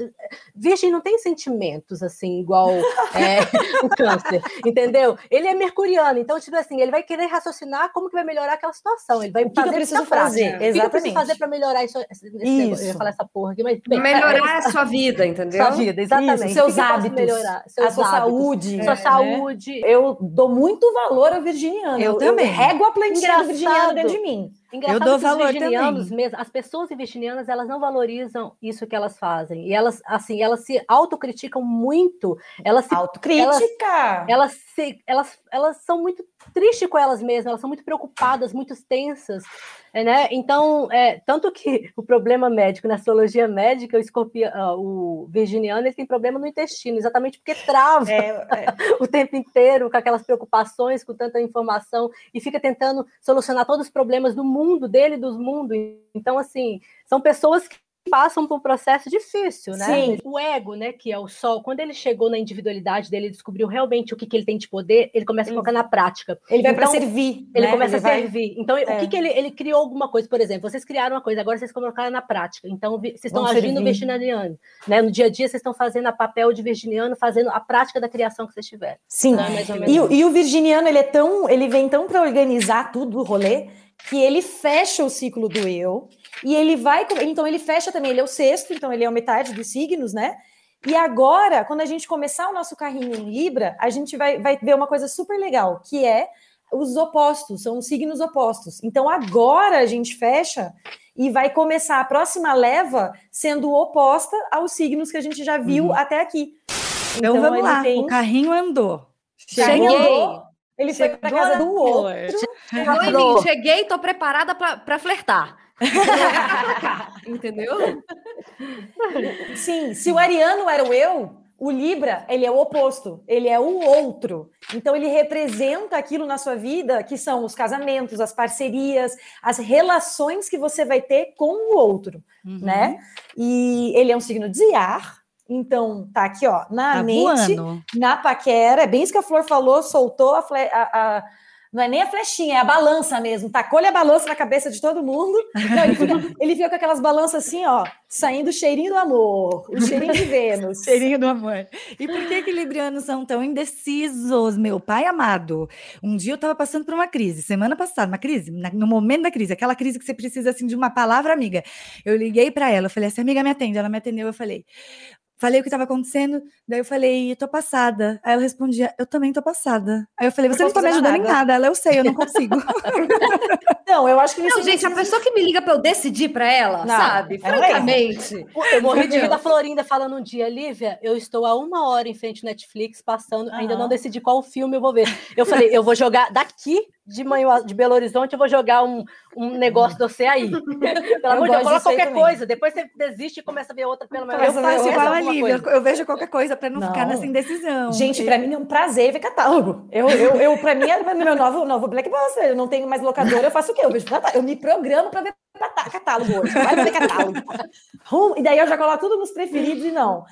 Virgem não tem sentimentos assim, igual é, <laughs> o câncer, entendeu? Ele é mercuriano, então, tipo assim, ele vai querer raciocinar como que vai melhorar aquela situação. Ele vai o que, que eu preciso fazer? Exatamente. O que, que eu preciso fazer para melhorar isso? isso. Eu ia falar essa porra aqui, mas. Bem, melhorar é, a sua vida, entendeu? Sua vida, exatamente. Isso, seus hábitos. Melhorar a sua saúde. Sua né? saúde. Eu dou muito valor ao virginiano. Eu, eu também. Eu rego a plantinha do virginiano dentro de mim. Engraçado eu dou valor virginianos também. Mesmo, as pessoas virginianas, elas não valorizam isso que elas fazem. E elas, assim, elas se autocriticam muito. Elas se, Autocrítica! Elas, elas, se, elas, elas são muito tristes com elas mesmas, elas são muito preocupadas, muito tensas. Né? Então, é, tanto que o problema médico, na astrologia médica, o, escorpião, uh, o virginiano ele tem problema no intestino, exatamente porque trava é, é. <laughs> o tempo inteiro com aquelas preocupações, com tanta informação, e fica tentando solucionar todos os problemas do mundo, dele e dos mundos. Então, assim, são pessoas que passam por um processo difícil, né? Sim. O ego, né, que é o sol, quando ele chegou na individualidade dele, ele descobriu realmente o que, que ele tem de poder, ele começa a colocar na prática. Ele vai para Então, servir. Ele né? começa Ele a vai- servir. Então, É. o que, que ele, ele criou alguma coisa, por exemplo, vocês criaram uma coisa, agora vocês colocaram na prática. Então, vocês estão agindo servir. virginiano. Né? No dia a dia, vocês estão fazendo a papel de virginiano, fazendo a prática da criação que vocês tiveram. Sim. Né? E, e o virginiano, ele é tão, ele vem tão para organizar tudo o rolê que ele fecha o ciclo do eu e ele vai, então ele fecha também, ele é o sexto, então ele é a metade dos signos, né? E agora, quando a gente começar o nosso carrinho em Libra, a gente vai, vai ver uma coisa super legal, que é os opostos, são os signos opostos. Então agora a gente fecha e vai começar a próxima leva sendo oposta aos signos que a gente já viu Uhum. até aqui. Então, vamos ele lá, tem- o carrinho andou. Carrinho Cheguei. Ele foi para Chegou casa do outro. Oi, Flor. Lin, cheguei, tô preparada para flertar. <laughs> Entendeu? Sim, se o ariano era o eu, o Libra, ele é o oposto, ele é o outro. Então ele representa aquilo na sua vida que são os casamentos, as parcerias, as relações que você vai ter com o outro, Uhum. né? E ele é um signo de ar. Então, tá aqui, ó, na Tá mente, voando. na paquera, é bem isso que a Flor falou, soltou a, a- a- não é nem a flechinha, é a balança mesmo, tacou-lhe a balança na cabeça de todo mundo. Não, ele, fica, <laughs> ele fica com aquelas balanças assim, ó, saindo o cheirinho do amor, o cheirinho de Vênus. <laughs> Cheirinho do amor. E por que que librianos são tão indecisos, meu pai amado? Um dia eu tava passando por uma crise, semana passada, uma crise, na- no momento da crise, aquela crise que você precisa assim de uma palavra amiga. Eu liguei para ela, eu falei assim, amiga, me atende. Ela me atendeu, eu falei, falei o que estava acontecendo, daí eu falei, eu tô passada. Aí ela respondia, eu também tô passada. Aí eu falei, você não posso tá me ajudando em nada. nada. Ela, eu sei, eu não consigo. <laughs> Não, eu acho que Não, gente, a indecisos. pessoa que me liga para eu decidir para ela, Não, sabe? Francamente. Eu morri de da Florinda falando um dia, Lívia, eu estou há uma hora em frente ao Netflix, passando, ainda Aham. não decidi qual filme eu vou ver. Eu falei, eu vou jogar daqui de manhã de Belo Horizonte, eu vou jogar um, um negócio de você aí. <laughs> Pelo amor de Deus, coloca qualquer também. coisa, depois você desiste e começa a ver outra pelo menos. Eu faço igual a Lívia, eu vejo qualquer coisa para não, ficar Não. nessa indecisão. Gente, para mim é um prazer ver catálogo. Eu, eu, eu para mim é meu meu novo, novo Blackbuster. Eu não tenho mais locadora, eu faço o quê? Eu vejo catálogo. Eu me programo para ver catá- catálogo hoje. Vai ver catálogo. Hum, E daí eu já coloco tudo nos preferidos e não.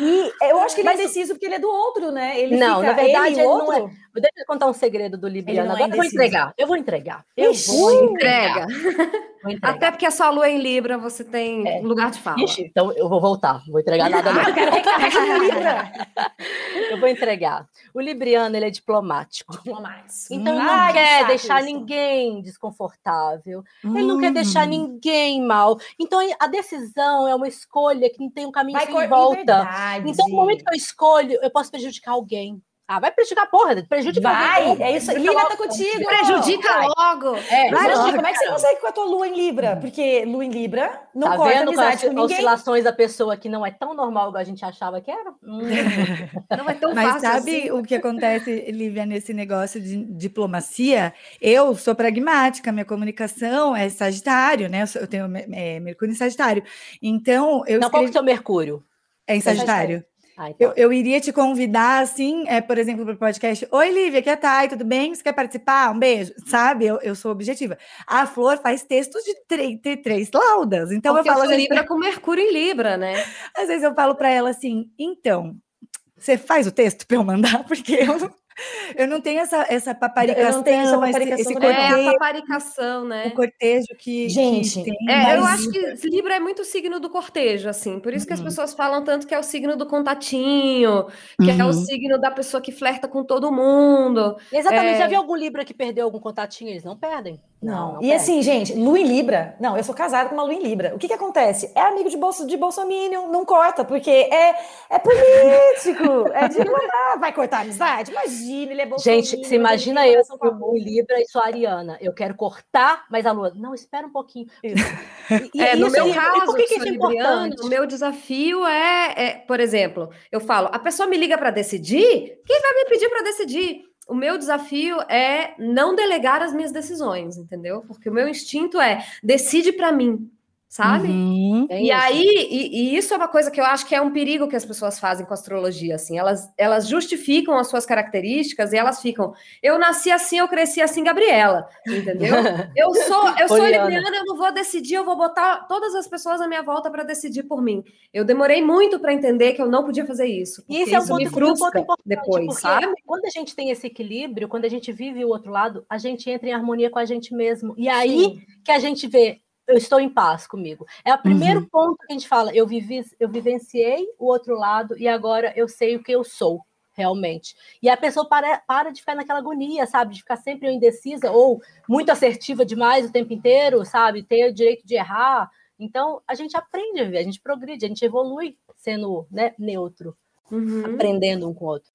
E eu acho que ele Mas- é indeciso porque ele é do outro, né? Ele Não, fica, na verdade, ele, ele o não é- outro. Deixa eu contar um segredo do Libriano. é Agora eu vou entregar. Eu vou entregar. Eu Ixi, vou Entrega. entregar. Vou <laughs> entregar. Até porque a sua lua é em Libra, você tem É. lugar de fala. Ixi, então eu vou voltar. Não vou entregar nada. Ah, <laughs> eu quero vou entregar. O Libriano, ele é diplomático. mais. Então ele Hum. não quer deixar isso. ninguém desconfortável. Ele não quer deixar Hum. ninguém mal. Então a decisão é uma escolha que não tem um caminho Vai sem volta. Verdade. Então, no momento que eu escolho, eu posso prejudicar alguém. Ah, vai prejudicar, porra, prejudica Vai, alguém. é isso. Prejudica Lívia logo. tá contigo. Prejudica Vai. logo. É, Vai, prejudica, como é que você consegue com a tua lua em Libra? Porque lua em Libra não Tá corta vendo com as amizade com ninguém. oscilações da pessoa que não é tão normal igual a gente achava que era? Hum. <laughs> Não é tão Mas fácil sabe assim. o que acontece, Lívia, nesse negócio de diplomacia? Eu sou pragmática, minha comunicação é Sagitário, né? Eu, sou- eu tenho é, Mercúrio em Sagitário. Então, eu não, qual que é o escrevi... seu Mercúrio? É em Sagitário. Eu, eu iria te convidar, assim, é, por exemplo, para o podcast. Oi, Lívia, aqui é a Thay, tudo bem? Você quer participar? Um beijo. Sabe? Eu, eu sou objetiva. A Flor faz textos de três, três laudas. Então Porque eu falo, eu sou Libra com Mercúrio em Libra, né? às vezes eu falo para ela assim, então, você faz o texto para eu mandar? <laughs> Porque eu <laughs> eu não tenho essa, essa paparicação, Eu não tenho essa esse- paparicação esse, também, É a cortejo, paparicação, né? o cortejo que, Gente, que tem. É, eu acho que Libra é muito signo do cortejo, assim. Por isso que as Uhum. pessoas falam tanto que é o signo do contatinho, que é o Uhum. signo da pessoa que flerta com todo mundo. Exatamente. É. Já viu algum Libra que perdeu algum contatinho? Eles não perdem. Não, e perdem. assim, gente, Lua em Libra. Não, eu sou casada com uma Lua em Libra. O que que acontece? É amigo de, bolso, de Bolsonaro, não corta, porque é, é político. é de, <laughs> vai cortar a amizade? Imagina, ele é Bolsonaro. Gente, você imagina eu com o Libra e sou Ariana. Eu quero cortar, mas a Lua, não, espera um pouquinho. Isso. E- <laughs> É, no meu e caso, por que, que é importante? o meu desafio é, é, por exemplo, eu falo, a pessoa me liga para decidir, quem vai me pedir para decidir? O meu desafio é não delegar as minhas decisões, entendeu? Porque o meu instinto é decide para mim, sabe? Uhum. E aí, e, e, isso é uma coisa que eu acho que é um perigo que as pessoas fazem com a astrologia, assim, elas, elas justificam as suas características e elas ficam, eu nasci assim, eu cresci assim, Gabriela, entendeu? <laughs> Eu sou, eu sou libriana, eu não vou decidir, eu vou botar todas as pessoas à minha volta para decidir por mim. Eu demorei muito para entender que eu não podia fazer isso. E esse é um ponto, me frustra um ponto depois, sabe? Quando a gente tem esse equilíbrio, quando a gente vive o outro lado, a gente entra em harmonia com a gente mesmo. E aí Sim. que a gente vê eu estou em paz comigo. É o primeiro uhum. ponto que a gente fala, eu vivi, eu vivenciei o outro lado e agora eu sei o que eu sou realmente. E a pessoa para, para de ficar naquela agonia, sabe? De ficar sempre indecisa ou muito assertiva demais o tempo inteiro, sabe? Ter o direito de errar. Então, a gente aprende a viver, a gente progride, a gente evolui sendo né, neutro, uhum. aprendendo um com o outro.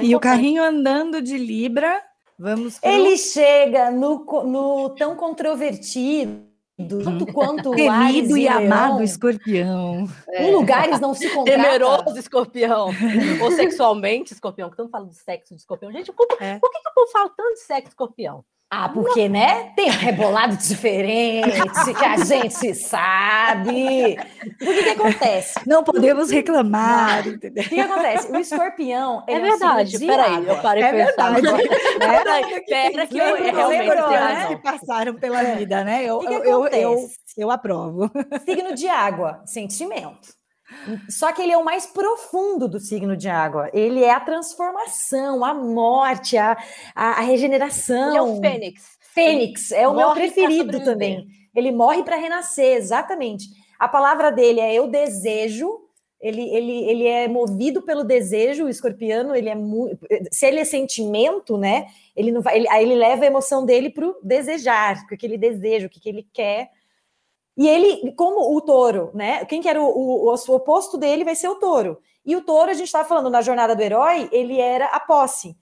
É e o carrinho andando de Libra, vamos. Pro... Ele chega no, no tão controvertido tanto quanto o Temido e, amado escorpião. É. Em lugares não se contrata. Temeroso escorpião. Ou sexualmente escorpião, que estamos falando de sexo de escorpião. Gente, por, é. por que, que o povo fala tanto de sexo escorpião? Ah, porque, né? Tem um rebolado diferente que a gente sabe. O que, que acontece? Não podemos reclamar, entendeu? O que, que acontece? O escorpião é, é verdade. Um Peraí, eu parei é pensar. Verdade. Peraí, pera que eu, eu lembrou, né? que passaram pela é. vida, né? Eu, que que eu, eu, eu aprovo. Signo de água, sentimento. Só que ele é o mais profundo do signo de água. Ele é a transformação, a morte, a, a, a regeneração. Ele é o fênix. Fênix, é o meu preferido também. Ele morre para renascer, exatamente. A palavra dele é eu desejo. Ele, ele, ele é movido pelo desejo, o escorpiano, ele é muito. Se ele é sentimento, né? Ele não vai. Ele, aí ele leva a emoção dele para o desejar, o que ele deseja, o que ele quer e ele, como o touro, né? Quem que era o, o, o oposto dele vai ser o touro. E o touro, a gente estava falando na jornada do herói, ele era a posse.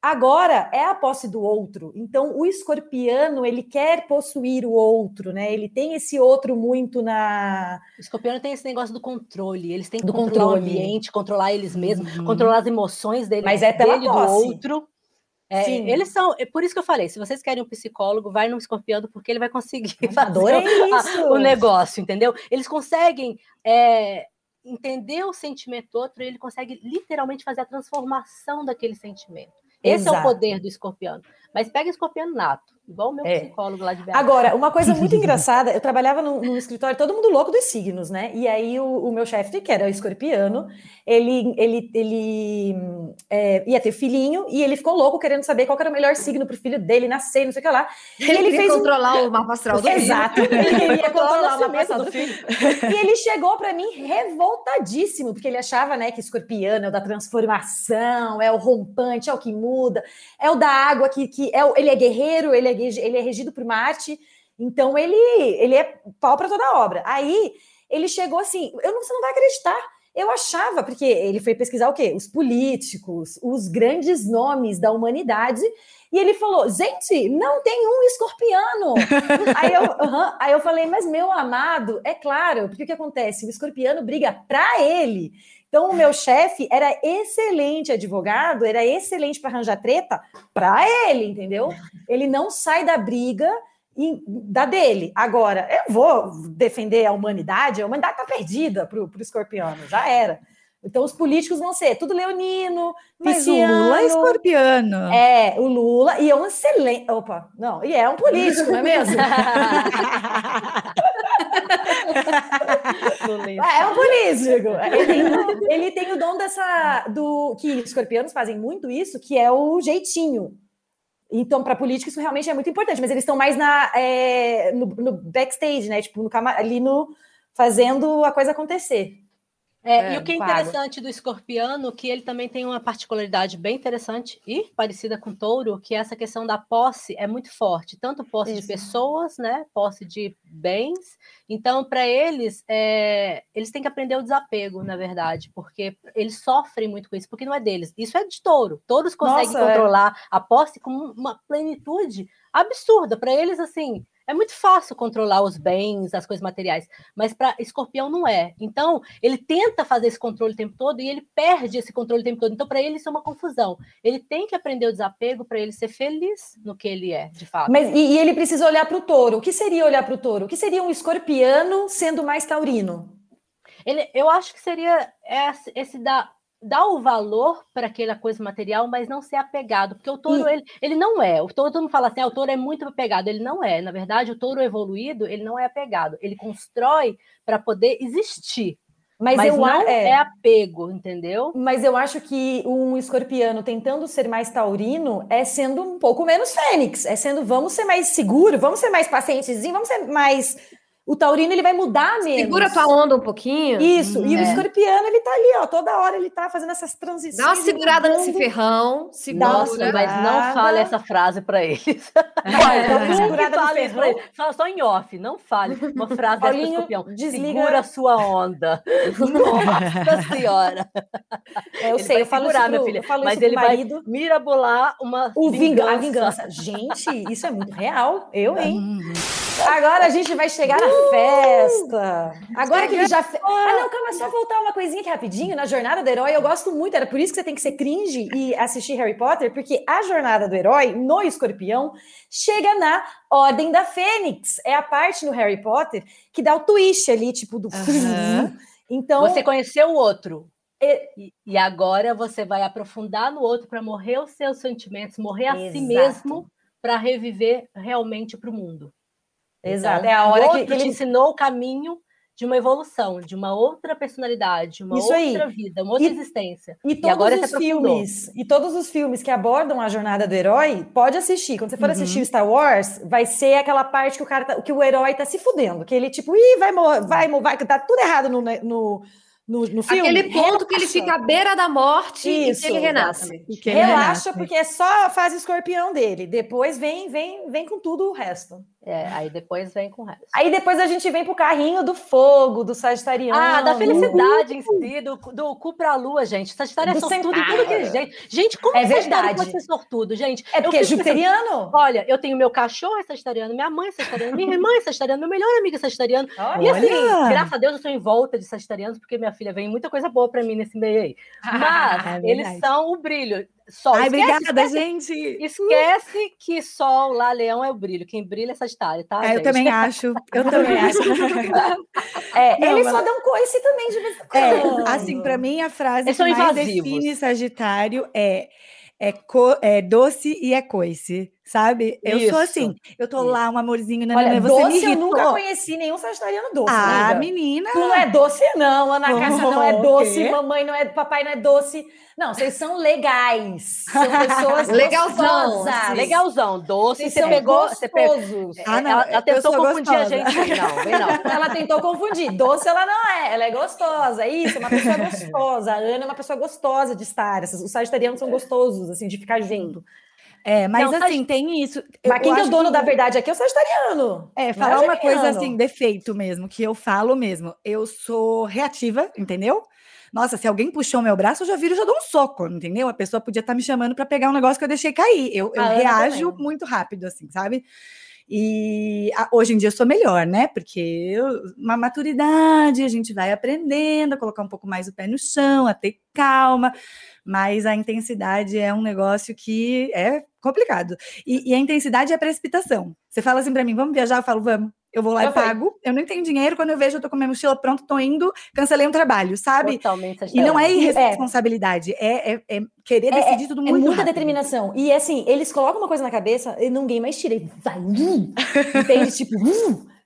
Agora é a posse do outro. Então, o escorpiano, ele quer possuir o outro, né? Ele tem esse outro muito na. O escorpiano tem esse negócio do controle. Eles têm que do controlar controle. o ambiente, controlar eles mesmos, uhum. controlar as emoções dele, Mas é pela dele, posse. do outro. É, Sim. Eles são, é por isso que eu falei, se vocês querem um psicólogo, vai no escorpião, porque ele vai conseguir <laughs> fazer o, o, negócio, entendeu? Eles conseguem é, entender o sentimento outro, e ele consegue literalmente fazer a transformação daquele sentimento. Esse Exato. é o poder do escorpião. Mas pega escorpião nato, igual o meu é. psicólogo lá de BH. Agora, uma coisa muito <laughs> engraçada, eu trabalhava num, escritório, todo mundo louco dos signos, né? E aí o, o meu chefe, que era escorpiano, ele, ele, ele é, ia ter filhinho e ele ficou louco querendo saber qual era o melhor signo para o filho dele nascer, não sei o que lá. E ele, ele fez controlar um... o mapa astral do Exato. filho. Exato. Ele queria controlar o mapa astral do <laughs> filho. E ele chegou para mim revoltadíssimo, porque ele achava, né, que escorpiano é o da transformação, é o rompante, é o que muda, é o da água que, que é o, ele é guerreiro, ele é, ele é regido por Marte, então ele, ele é pau para toda obra. Aí ele chegou assim, eu não, você não vai acreditar eu achava, porque ele foi pesquisar o quê? Os políticos, os grandes nomes da humanidade, e ele falou: gente, não tem um escorpiano. <laughs> aí, eu, uhum, aí eu falei, mas meu amado, é claro, porque o que acontece? O escorpiano briga para ele. Então, o meu chefe era excelente advogado, era excelente para arranjar treta para ele, entendeu? Ele não sai da briga da dele. Agora, eu vou defender a humanidade, a humanidade está perdida para o escorpiano, já era. Então, os políticos vão ser tudo leonino, Mas pisciano, o Lula é escorpiano. É, o Lula, e é um excelente. Opa, não, e é um político, não é mesmo? <laughs> é, é um político. Ele tem, ele tem o dom dessa. do Que os escorpianos fazem muito isso, que é o jeitinho. Então, para políticos, isso realmente é muito importante, mas eles estão mais na, é, no, no, backstage, né? Tipo, no, ali no fazendo a coisa acontecer. É, é, e o que é interessante do escorpiano, que ele também tem uma particularidade bem interessante e parecida com touro, que essa questão da posse é muito forte, tanto posse Isso. de pessoas, né, posse de bens. Então, para eles, é, eles têm que aprender o desapego, na verdade, porque eles sofrem muito com isso, porque não é deles. Isso é de touro. Touros conseguem Nossa, é. controlar a posse com uma plenitude absurda. Para eles, assim, é muito fácil controlar os bens, as coisas materiais, mas para escorpião não é. Então, ele tenta fazer esse controle o tempo todo e ele perde esse controle o tempo todo. Então, para ele, isso é uma confusão. Ele tem que aprender o desapego para ele ser feliz no que ele é, de fato. Mas e, e ele precisa olhar para o touro. O que seria olhar para o touro? O que seria um escorpiano sendo mais taurino? Ele, eu acho que seria esse, esse da dar o valor para aquela coisa material, mas não ser apegado, porque o touro, e... ele, ele não é, o touro, todo mundo fala assim, ah, o touro é muito apegado, ele não é, na verdade, o touro evoluído, ele não é apegado, ele constrói para poder existir, mas, mas não é. é. apego, entendeu? Mas eu acho que um escorpiano tentando ser mais taurino é sendo um pouco menos fênix, é sendo vamos ser mais seguro, vamos ser mais pacientes, vamos ser mais o taurino ele vai mudar mesmo. Segura tua onda um pouquinho. Isso. E é. o escorpiano ele tá ali, ó, toda hora ele tá fazendo essas transições. Dá uma segurada nesse ferrão, segura. Nossa, mas não fale essa frase para eles. É. <laughs> Olha, segurada no ferrão. Fala só em off, não fale uma frase Paulinho, dessa escorpião. Desliga. Segura a sua onda. <laughs> Nossa senhora. É, eu ele sei, eu falo segurar, minha filha, mas ele marido. vai mirabolar uma o vingança. A vingança. Gente, isso é muito real. Eu, <laughs> hein? Agora a gente vai chegar na festa. Agora que ele já. Fe... Ah, não, calma, só voltar uma coisinha aqui rapidinho. Na jornada do herói, eu gosto muito. Era por isso que você tem que ser cringe e assistir Harry Potter, porque a jornada do herói no escorpião chega na Ordem da Fênix. É a parte no Harry Potter que dá o twist ali, tipo, do. Uhum. Então. Você conheceu o outro. E, e agora você vai aprofundar no outro para morrer os seus sentimentos, morrer a Exato. si mesmo para reviver realmente para o mundo. Exato. Então, é a hora que, que ele ensinou o caminho de uma evolução, de uma outra personalidade, uma Isso outra aí. vida, uma outra e, existência. E, todos e agora os filmes, e todos os filmes que abordam a jornada do herói, pode assistir. Quando você for uhum. assistir Star Wars, vai ser aquela parte que o cara tá, que o herói tá se fudendo, que ele tipo, ih, vai morrer, vai morrer, vai tá tudo errado no, no no, no filme. Aquele ponto relaxa. que ele fica à beira da morte Isso, e que ele renasce. Que ele relaxa, renasce. porque é só a fase escorpião dele. Depois vem, vem, vem com tudo o resto. É, aí depois vem com o resto. Aí depois a gente vem pro carrinho do fogo, do Sagitariano. Ah, da felicidade em si, do, do cu pra lua, gente. Sagitário é sortudo tudo que é jeito. Gente, como é Sagitário pode ser sortudo, gente? É porque é jupiteriano. Olha, eu tenho meu cachorro é sagitariano, minha mãe é sagitariana, minha irmã é sagitariana, meu melhor amigo é sagitariano. Olha. E assim, graças a Deus eu sou em volta de sagitarianos, porque minha filha vem muita coisa boa pra mim nesse meio aí. Mas é eles são o brilho. Sol. Ai, esquece, obrigada, esquece, gente. Esquece que Sol lá, Leão é o brilho. Quem brilha é Sagitário, tá? É, eu também acho. Eu também acho. é, Não, eles mas... só dão coice também de vez em é, quando. É, assim, para mim, a frase que mais define Sagitário é é, co, é doce e é coice, sabe? Eu Isso. sou assim, eu tô Isso. lá, um amorzinho, né? Olha, você doce me eu nunca conheci nenhum sagitariano doce. Ah, menina! Tu não é doce não, Ana oh, Cássia não é doce, mamãe não é, papai não é doce. Não, vocês são legais. São pessoas <laughs> legalzão, legalzão, doce. Você pegou, você pegou. Ah, não, ela, ela tentou confundir gostosa. a gente. Não, não. <laughs> Ela tentou confundir. Doce ela não é, ela é gostosa. Isso, é uma pessoa <laughs> gostosa. A Ana é uma pessoa gostosa de estar. Os sagitarianos são gostosos, assim, de ficar junto. É, mas não, assim, tem isso. Mas quem é o dono que... da verdade aqui é o sagitariano. É, falar uma coisa assim, defeito mesmo, que eu falo mesmo. Eu sou reativa, entendeu? Nossa, se alguém puxou meu braço, eu já viro e já dou um soco, entendeu? A pessoa podia estar tá me chamando para pegar um negócio que eu deixei cair. Eu, eu reajo muito rápido, assim, sabe? E a, hoje em dia eu sou melhor, né? Porque eu, uma maturidade, a gente vai aprendendo a colocar um pouco mais o pé no chão, a ter calma, mas a intensidade é um negócio que é complicado. E, e a intensidade é a precipitação. Você fala assim para mim, vamos viajar? Eu falo, vamos. Eu vou lá eu e pago. Eu nem tenho dinheiro. Quando eu vejo, eu tô com minha mochila pronta, tô indo, cancelei um trabalho, sabe? Totalmente. E não é irresponsabilidade, é, é, é querer é, decidir tudo muito É muita rápido. determinação. E assim, eles colocam uma coisa na cabeça e ninguém mais tira. Vai, <laughs> entende? tipo,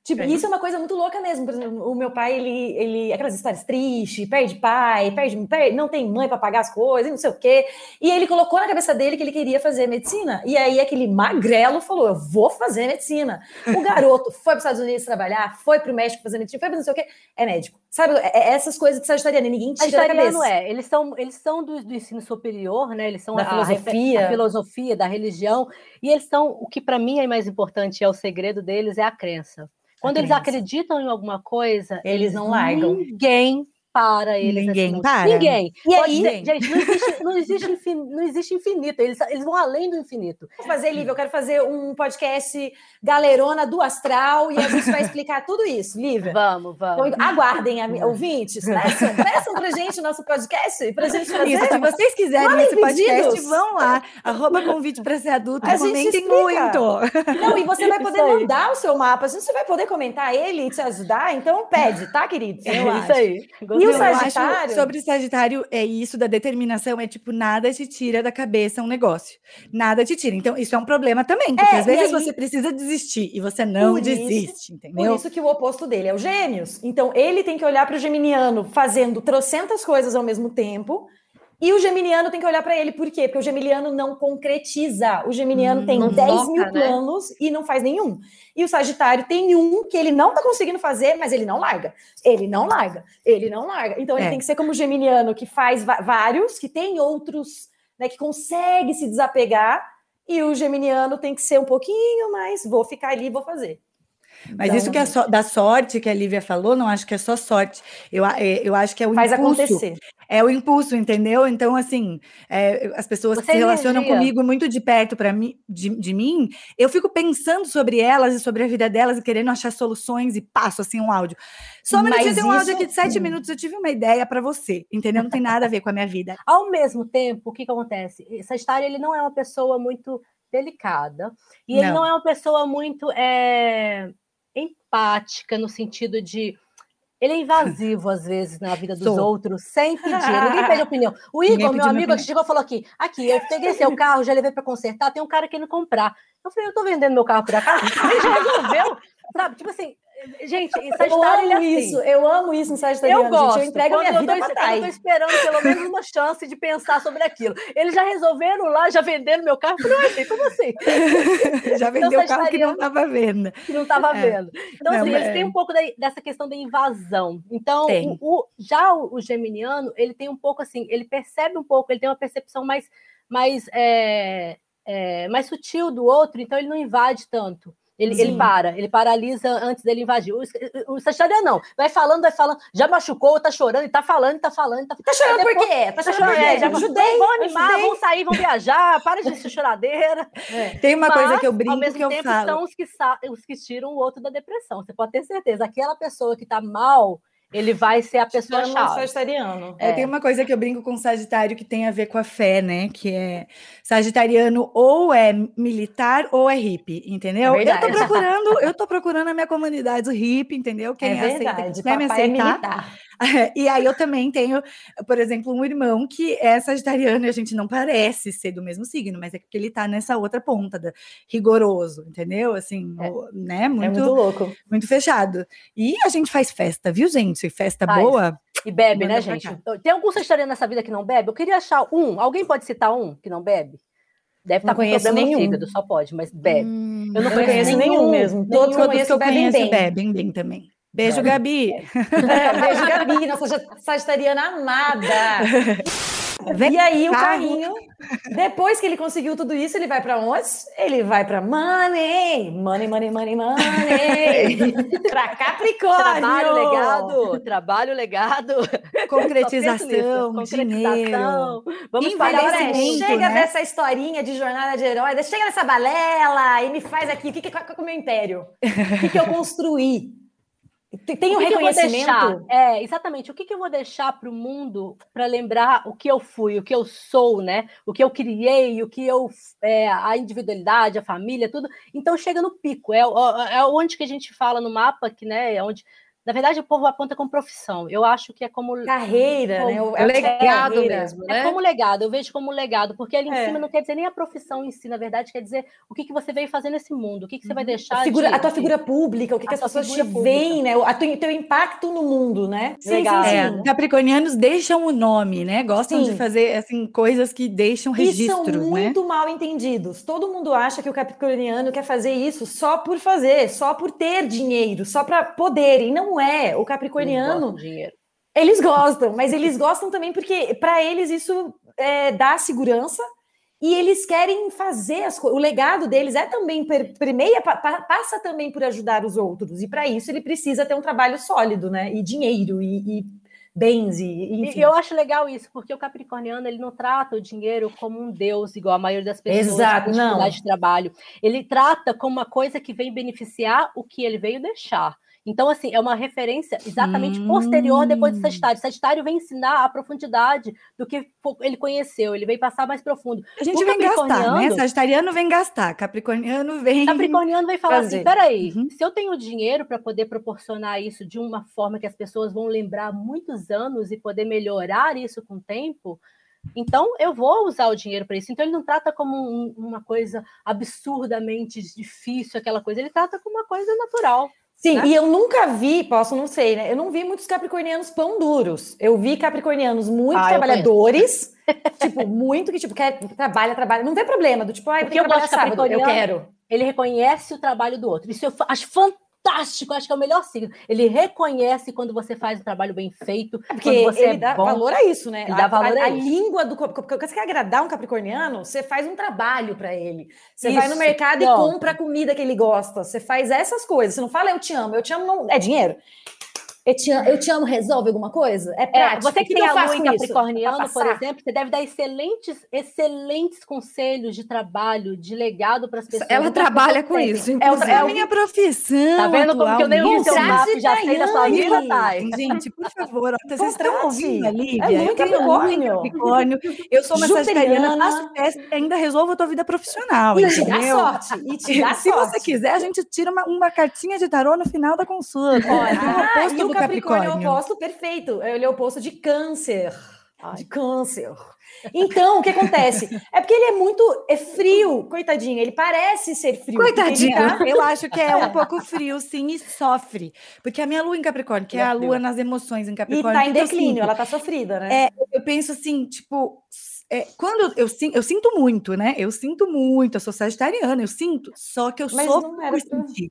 Tipo, é. isso é uma coisa muito louca mesmo. Por exemplo, o meu pai, ele, ele aquelas histórias tristes, perde pai, perde, perde não tem mãe para pagar as coisas, não sei o quê. E ele colocou na cabeça dele que ele queria fazer medicina. E aí aquele magrelo falou: "Eu vou fazer medicina". O <laughs> garoto foi para os Estados Unidos trabalhar, foi para o México fazer medicina, foi para não sei o quê, é médico. Sabe, é, é essas coisas de sagitariano, ninguém tira da cabeça. é, eles são eles são do, do ensino superior, né? Eles são da a, filosofia, a, a filosofia da religião, e eles são o que para mim é mais importante, é o segredo deles é a crença. Quando eles acreditam em alguma coisa, eles não largam. Ninguém para eles. Ninguém assim, para. Ninguém. E Pode aí? ser- <laughs> gente, não existe, não existe, infin- não existe infinito. Eles, eles vão além do infinito. Vou fazer, Lívia, eu quero fazer um podcast galerona do astral e a gente vai explicar tudo isso, Lívia. Vamos, vamos. Então, aguardem, ami- ouvintes, peçam, peçam pra gente o nosso podcast, pra gente fazer. Isso, se vocês quiserem Mandem esse podcast, pedidos. vão lá. Arroba convite para ser adulto. A gente Comentem muito. Não, e você vai poder mandar o seu mapa, a gente vai poder comentar ele e te ajudar, então pede, tá, queridos? É Eu acho. isso aí. E o Sagitário? sobre o Sagitário é isso da determinação, é tipo, nada te tira da cabeça um negócio. Nada te tira. Então, isso é um problema também, porque É, às vezes aí- você precisa desistir e você não Por isso- desiste, Por entendeu? isso que o oposto dele é o Gêmeos. Então, ele tem que olhar para o Geminiano fazendo trocentas coisas ao mesmo tempo. E o Geminiano tem que olhar para ele. Por quê? Porque o Geminiano não concretiza. O Geminiano Hum, tem não 10 foca, mil né? planos e não faz nenhum. E o Sagitário tem um que ele não está conseguindo fazer, mas ele não larga. Ele não larga. Ele não larga. Então, ele É. tem que ser como o Geminiano, que faz vários, que tem outros, né, que consegue se desapegar. E o Geminiano tem que ser um pouquinho mais, vou ficar ali, vou fazer. Mas Então, isso que é só, da sorte que a Lívia falou, não acho que é só sorte. Eu, é, eu acho que é o Faz impulso. acontecer. É o impulso, entendeu? Então, assim, é, as pessoas que se relacionam energia. comigo muito de perto para mim, de, de mim, eu fico pensando sobre elas e sobre a vida delas e querendo achar soluções e passo assim um áudio. Só um minutinho, tem um áudio aqui de sete minutos, eu tive uma ideia para você, entendeu? Não tem nada a ver com a minha vida. <laughs> Ao mesmo tempo, o que, que acontece? Sagitário ele não é uma pessoa muito delicada e ele Não. não é uma pessoa muito é, empática no sentido de ele é invasivo às vezes na vida dos Sou. outros sem pedir. Ninguém pede opinião. <laughs> O Igor, meu amigo, chegou e falou aqui: aqui, eu peguei seu carro, já levei para consertar, tem um cara querendo comprar. Eu falei, eu tô vendendo meu carro por acaso? <laughs> Ele já resolveu, sabe? Tipo assim, gente, Eu é amo assim. isso, eu amo isso no Sagitariano, Eu gosto. gente. Eu entrego Quando minha eu vida tô, pra eu tô esperando pelo menos uma chance de pensar sobre aquilo. Eles já resolveram lá, já venderam meu carro. Falei, "Ué, como assim? <laughs> Já vendeu o carro que não estava à venda. Que não estava É. vendo. Então, Não, assim, mas- eles têm um pouco da- dessa questão da invasão. Então, o, o- já o, o geminiano, ele tem um pouco assim, ele percebe um pouco, ele tem uma percepção mais, mais, é, é, mais sutil do outro, então ele não invade tanto. Ele, ele para, ele paralisa antes dele invadir. O, o, o não, vai falando, vai falando, já machucou, tá chorando, tá falando, tá falando, tá Tá chorando Depois- por quê? Tá Tá chorando por é, quê? já ajudei, vão animar, vão sair, vão viajar, para de ser choradeira. <laughs> Tem uma coisa Mas, que eu ao brinco mesmo que eu tempo, falo. são os que, os que tiram o outro da depressão. Você pode ter certeza. Aquela pessoa que está mal, ele vai ser a pessoa Chama o chave. Sagitariano. É, tem uma coisa que eu brinco com Sagitário que tem a ver com a fé, né? Que é Sagitariano ou é militar ou é hippie, entendeu? É eu tô procurando, eu tô procurando a minha comunidade hippie, entendeu? Quem é aceita, verdade. quer me Papai é aceitar. militar. <laughs> e aí eu também tenho, por exemplo, um irmão que é sagitariano e a gente não parece ser do mesmo signo, mas é porque ele tá nessa outra ponta, da, rigoroso, entendeu? Assim, É. né? É Muito, muito louco. muito fechado. E a gente faz festa, viu, gente? Festa Faz. boa. E bebe, né, gente? Tem algum sagitariano nessa vida que não bebe? Eu queria achar um. Alguém pode citar um que não bebe? Deve estar Não com problema nenhum. no fígado, só pode, mas bebe. Hum, Eu não Eu conheço conheço nenhum mesmo. Todos Todos que eu conheço bebem bem. bebem bem também. Beijo. Gabi. É, beijo, Gabi, nossa sa- sagitariana amada. E aí o carro. carrinho, depois que ele conseguiu tudo isso, ele vai para onde? Ele vai para money, money, money, money, money, <laughs> para Capricórnio. Trabalho legado, trabalho legado. concretização, nisso, dinheiro. concretização. Vamos Agora é, chega né? dessa historinha de jornada de herói, chega nessa balela e me faz aqui, o que, que, qual que é o meu império? O que, que eu construí? Tem- um O reconhecimento? É, exatamente. O que, que eu vou deixar para o mundo para lembrar o que eu fui, o que eu sou, né? O que eu criei, o que eu. É, a individualidade, a família, tudo. Então chega no pico. É, o- é onde que a gente fala no mapa, que, né? É onde. Na verdade, o povo aponta como profissão. Eu acho que é como. Carreira, né? Como- É legado carreira. mesmo, É né? como legado, eu vejo como legado, porque ali em É. cima não quer dizer nem a profissão em si, na verdade, quer dizer o que, que você veio fazer nesse mundo, o que, que você vai deixar. A, figura- de- a tua figura pública, o que, A que as pessoas te veem, né? O tu- teu impacto no mundo, né? Sim, Legal. sim, sim. É, capricornianos deixam o nome, né? Gostam Sim. de fazer assim coisas que deixam E registros, são né? muito mal entendidos. Todo mundo acha que o capricorniano quer fazer isso só por fazer, só por ter dinheiro, só para poder. E não é. O Eles capricorniano, dinheiro. eles gostam, mas eles gostam também porque para eles isso é, dá segurança e eles querem fazer as coisas. O legado deles é também pa- passa também por ajudar os outros. E para isso ele precisa ter um trabalho sólido, né? E dinheiro e, e bens e. E eu acho legal isso, porque o capricorniano ele não trata o dinheiro como um deus, igual a maioria das pessoas Exato, não. de trabalho. Ele trata como uma coisa que vem beneficiar o que ele veio deixar. Então, assim, é uma referência exatamente Hum. posterior depois do Sagitário. Sagitário vem ensinar a profundidade do que ele conheceu, ele vem passar mais profundo. A gente O vem gastar, né? Sagitariano vem gastar, Capricorniano vem. Capricorniano vai falar Fazer. assim: peraí, Uhum. se eu tenho dinheiro para poder proporcionar isso de uma forma que as pessoas vão lembrar muitos anos e poder melhorar isso com o tempo, então eu vou usar o dinheiro para isso. Então ele não trata como um- uma coisa absurdamente difícil, aquela coisa, ele trata como uma coisa natural. Sim, né? e eu nunca vi, posso não sei, né? Eu não vi muitos capricornianos pão duros. Eu vi capricornianos muito Ah, trabalhadores, <laughs> tipo, muito que tipo quer trabalha, trabalha, não tem problema do tipo, ai, Porque eu eu trabalhar sábado, eu capricorniano. quero. Ele reconhece o trabalho do outro. Isso eu acho fantástico, acho que é o melhor signo. Ele reconhece quando você faz um trabalho bem feito, Porque quando você ele é dá bom. valor a isso, né? Ele dá a, valor a a, isso. língua do. Porque você quer agradar um capricorniano, você faz um trabalho para ele. Você vai no Isso, mercado e pronto. compra a comida que ele gosta. Você faz essas coisas. Você não fala eu te amo, eu te amo não é dinheiro. Eu te, amo, eu te amo resolve alguma coisa? É É, prático. você O que tem a lua em? Capricorniano, por exemplo, você deve dar excelentes, excelentes conselhos de trabalho, de legado para as pessoas. Ela Então, trabalha com isso. É, é a minha profissão. Tá vendo como que eu nem vi seu mapa já sei da sua vida. Thay? Gente, por favor, vocês estão ouvindo a Lívia? É muito eu Capricórnio. Capricórnio. Eu sou uma sagitariana, faço teste e ainda resolvo a tua vida profissional, E te dá entendeu? sorte. E te <laughs> dá Se sorte. você quiser, a gente tira uma, uma cartinha de tarô no final da consulta. Olha, É o ah, do Capricórnio é o Capricórnio. oposto perfeito. Ele é o oposto de câncer. Ai. De câncer. Então, o que acontece? É porque ele é muito é frio, coitadinho. Ele parece ser frio. Coitadinho. tá- Eu acho que é um pouco frio, sim, e sofre. Porque a minha lua em Capricórnio, que é é a lua nas emoções em E Capricórnio. tá em o que que eu declínio, sinto? ela tá sofrida, né? É, eu penso assim, tipo, é, quando eu, sin- eu sinto muito, né? Eu sinto muito, eu sou sagitariana, eu sinto, só que eu Mas sofro era por pra- sentir.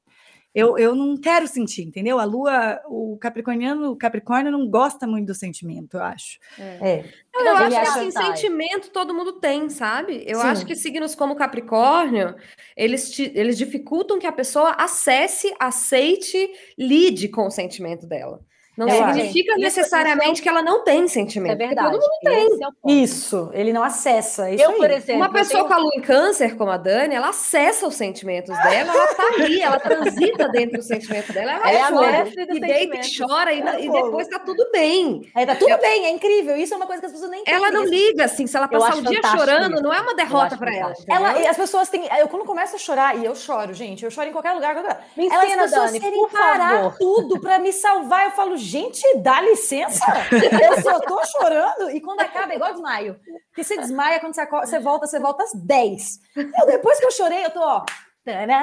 Eu, eu não quero sentir, entendeu? A lua, o capricorniano, o capricórnio não gosta muito do sentimento, eu acho. É. Não, eu Ele acho que assim, sentimento todo mundo tem, sabe? Eu Sim. acho que signos como Capricórnio, eles, te- eles dificultam que a pessoa acesse, aceite, lide com o sentimento dela. Não É, significa gente, isso- necessariamente isso que ela não tem É sentimento. porque verdade. todo mundo é o ponto. Isso, ele não acessa. Isso Eu, aí. por exemplo, Uma eu pessoa tenho- com a lua em câncer, como a Dani, ela acessa os sentimentos dela, ela tá ali, ela transita dentro do sentimento dela, ela É a chora, mestre dos e deita e chora, e, É e depois tá tudo bem. Aí tá tudo bem, é incrível. Isso é uma coisa que as pessoas nem Ela não entendem. liga, assim, se ela Eu passar o dia chorando, isso. não é uma Eu derrota para ela. Ela, e as pessoas têm. Eu, quando começo a chorar, e eu choro, gente, eu choro em qualquer lugar. qualquer lugar. Me Elas, ensina, as pessoas Dani, querem por parar favor. tudo para me salvar. Eu falo, gente, dá licença. Eu só tô chorando. E quando acaba, é igual desmaio. Porque você desmaia, quando você, acorda, você volta, você volta às 10. Eu, depois que eu chorei, eu tô, ó. até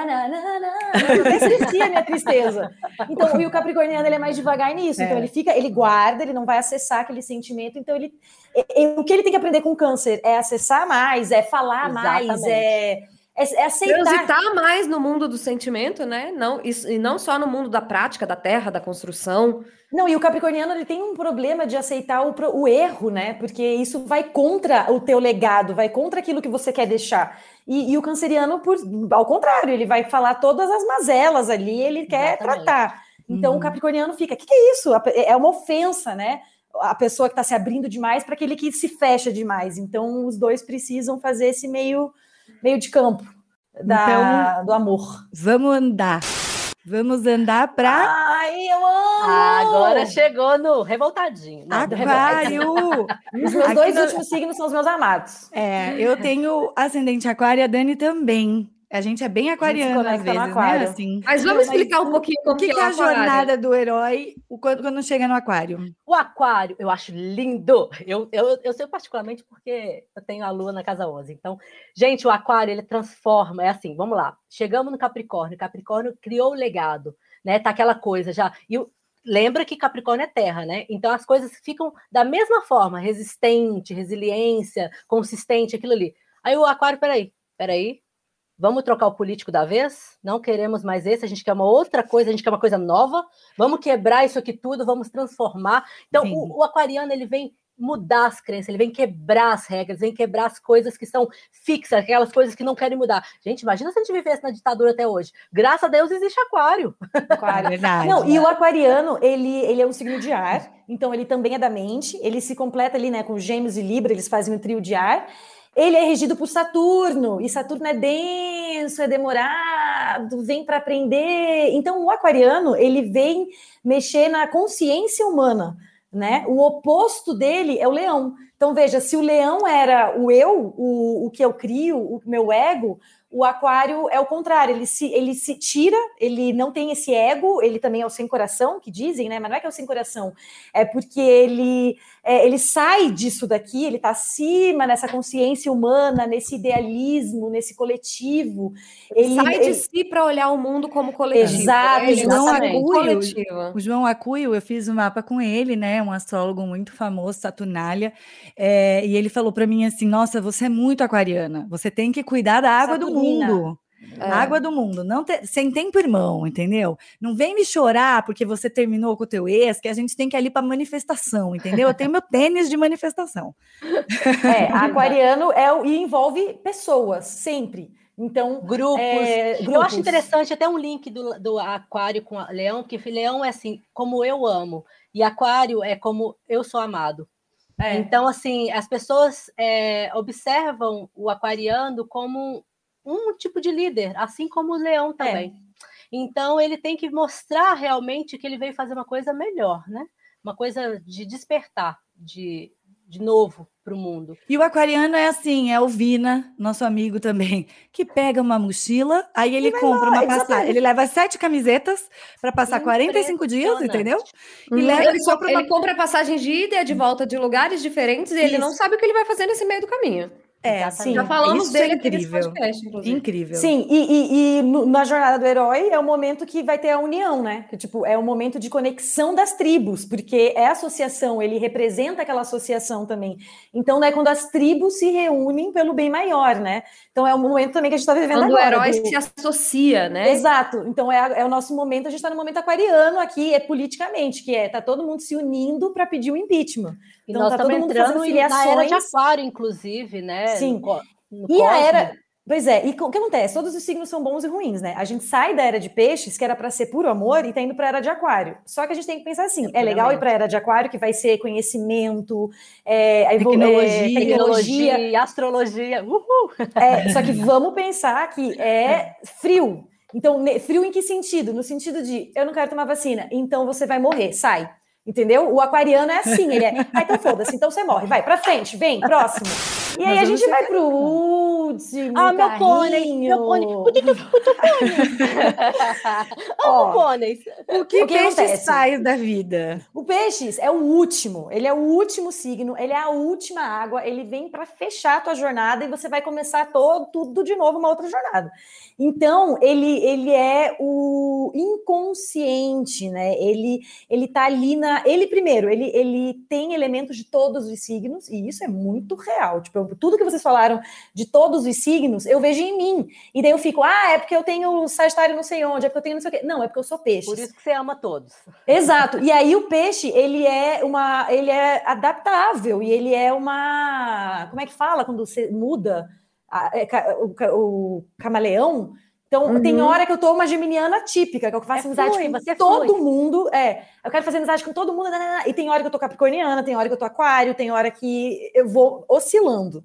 a minha tristeza. Então, e o Capricorniano ele é mais devagar nisso. Então, É. ele fica, ele guarda, ele não vai acessar aquele sentimento. Então, ele. é- o que ele tem que aprender com o câncer é acessar mais, é falar mais, Exatamente. é, é, é aceitar. Transitar mais no mundo do sentimento, né? Não, isso- e não só no mundo da prática, da terra, da construção. Não, e o capricorniano ele tem um problema de aceitar o, o erro, né? Porque isso vai contra o teu legado, vai contra aquilo que você quer deixar. E, e o canceriano, por, ao contrário, ele vai falar todas as mazelas ali, ele quer Exatamente. tratar. Então Uhum. o capricorniano fica, o que, que é isso? É uma ofensa, né? A pessoa que está se abrindo demais para aquele que se fecha demais. Então os dois precisam fazer esse meio, meio de campo da, do amor. Vamos andar. Vamos andar para Ai, eu amo! Ah, agora chegou no revoltadinho. Não. Aquário. <laughs> Os meus Aqui dois no- últimos signos são os meus amados. É, eu tenho ascendente aquário e a Dani também. A gente é bem aquariana às vezes, né? aquário. Assim. Mas vamos explicar um pouquinho O que, que é a o aquário. jornada do herói quando, quando chega no aquário? O aquário, eu acho lindo. Eu, eu, eu sei particularmente porque eu tenho a lua na casa 11. Então, gente, o aquário, ele transforma. É assim, vamos lá. Chegamos no Capricórnio. Capricórnio criou o legado, né? Tá aquela coisa já. E o- lembra que Capricórnio é terra, né? Então, as coisas ficam da mesma forma. Resistente, resiliência, consistente, aquilo ali. Aí o aquário, peraí, peraí. Vamos trocar o político da vez? Não queremos mais esse, a gente quer uma outra coisa, a gente quer uma coisa nova. Vamos quebrar isso aqui tudo, vamos transformar. Então, o, o aquariano ele vem mudar as crenças, ele vem quebrar as regras, vem quebrar as coisas que são fixas, aquelas coisas que não querem mudar. Gente, imagina se a gente vivesse na ditadura até hoje. Graças a Deus existe aquário. Aquário, é verdade. Não, e o aquariano, ele, ele é um signo de ar, então ele também é da mente, ele se completa ali, né, com gêmeos e libra, eles fazem um trio de ar. Ele é regido por Saturno, e Saturno é denso, é demorado, vem para aprender. Então, o aquariano, ele vem mexer na consciência humana né? O oposto dele é o leão. Então, veja, se o leão era o eu, o, o que eu crio, o meu ego, o aquário é o contrário, ele se, ele se tira, ele não tem esse ego, ele também é o sem coração, que dizem, né? Mas não é que é o sem coração, é porque ele, é, ele sai disso daqui, ele está acima nessa consciência humana, nesse idealismo, nesse coletivo. Ele sai ele, de si para olhar o mundo como coletivo. Exato, é, João Acuio, o João Acuio, eu fiz um mapa com ele, né? Um astrólogo muito famoso, Saturnália, é, e ele falou para mim assim: Nossa, você é muito aquariana, você tem que cuidar da água Saturna. do mundo. É. Água do mundo, não te, sem tempo irmão, entendeu? Não vem me chorar porque você terminou com o teu ex, que a gente tem que ir ali para manifestação, entendeu? Eu tenho meu tênis de manifestação. É, aquariano é e envolve pessoas, sempre. Então, grupos. É, grupos. Eu acho interessante até um link do, do aquário com leão, porque leão é assim, como eu amo, e aquário é como eu sou amado. É. Então, assim, as pessoas é, observam o aquariano como um tipo de líder, assim como o leão é. também. É. Então ele tem que mostrar realmente que ele veio fazer uma coisa melhor, né? Uma coisa de despertar, de, de novo para o mundo. E o aquariano é assim, é o Vina, nosso amigo também, que pega uma mochila, aí ele compra lá, uma passagem, ele leva sete camisetas para passar 45 dias, entendeu? E hum, leva, ele, compra, uma... ele compra passagem de ida e de volta de lugares diferentes e Isso. ele não sabe o que ele vai fazer nesse meio do caminho. É, sim. Já falamos Isso dele é incrível. Podcast, incrível. Sim, e, e, e no, na jornada do herói é o momento que vai ter a união, né? Que, tipo, é o momento de conexão das tribos, porque é associação, ele representa aquela associação também. Então, né, quando as tribos se reúnem pelo bem maior, né? Então é o momento também que a gente está vivendo quando agora. Quando o herói do... se associa, né? Exato. Então é, é o nosso momento, a gente está no momento aquariano aqui, é politicamente, que é tá todo mundo se unindo para pedir o um impeachment. E então, nós tá todo mundo entrando filiações. na era de aquário, inclusive, né? Sim. No, no e a era. Pois é, e o que acontece? Todos os signos são bons e ruins, né? A gente sai da era de peixes, que era para ser puro amor, e tá indo para era de aquário. Só que a gente tem que pensar assim: é legal ir para era de aquário, que vai ser conhecimento, é, tecnologia, é, tecnologia, e astrologia. Uhul! É, só que vamos pensar que é frio. Então, frio em que sentido? No sentido de eu não quero tomar vacina, então você vai morrer, sai. Entendeu? O aquariano é assim, ele é. Ah, então foda-se, então você morre. Vai, pra frente, vem, próximo. E aí a gente vai pro último. Ah, meu pônei, meu pônei. O que que eu pônei? <laughs> Amo pôneis. O que, o que peixe sai da vida? O peixes é o último, ele é o último signo, ele é a última água, ele vem para fechar a tua jornada e você vai começar todo, tudo de novo, uma outra jornada. Então, ele, ele é o inconsciente, né? Ele, ele tá ali na. Ele, primeiro, ele, ele tem elementos de todos os signos, e isso é muito real. Tipo, tudo que vocês falaram de todos os signos, eu vejo em mim. E daí eu fico, ah, é porque eu tenho Sagitário não sei onde, é porque eu tenho não sei o quê. Não, é porque eu sou peixe. Por isso que você ama todos. Exato. E aí o peixe, ele é uma. Ele é adaptável e ele é uma. Como é que fala quando você muda? É, o, o camaleão. Então, uhum. tem hora que eu tô uma geminiana típica, que eu faço é amizade flui, com todo flui. mundo. É, eu quero fazer amizade com todo mundo. E tem hora que eu tô capricorniana, tem hora que eu tô aquário, tem hora que eu vou oscilando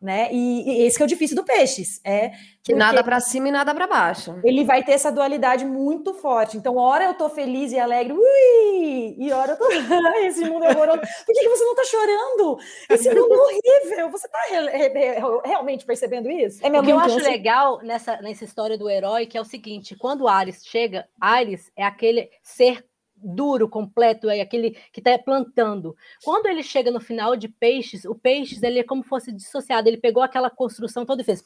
né? E, e, esse que é o difícil do peixes, é que nada para cima e nada para baixo. Ele vai ter essa dualidade muito forte. Então, hora eu tô feliz e alegre, ui, e hora eu tô, <laughs> esse mundo é horroroso. Por que, que você não tá chorando? Esse mundo é horrível. Você tá re, re, realmente percebendo isso? É o que eu acho legal nessa, nessa história do herói que é o seguinte, quando Ares chega, Ares é aquele ser duro, completo, é aquele que está plantando. Quando ele chega no final de Peixes, o Peixes ele é como se fosse dissociado, ele pegou aquela construção toda e fez.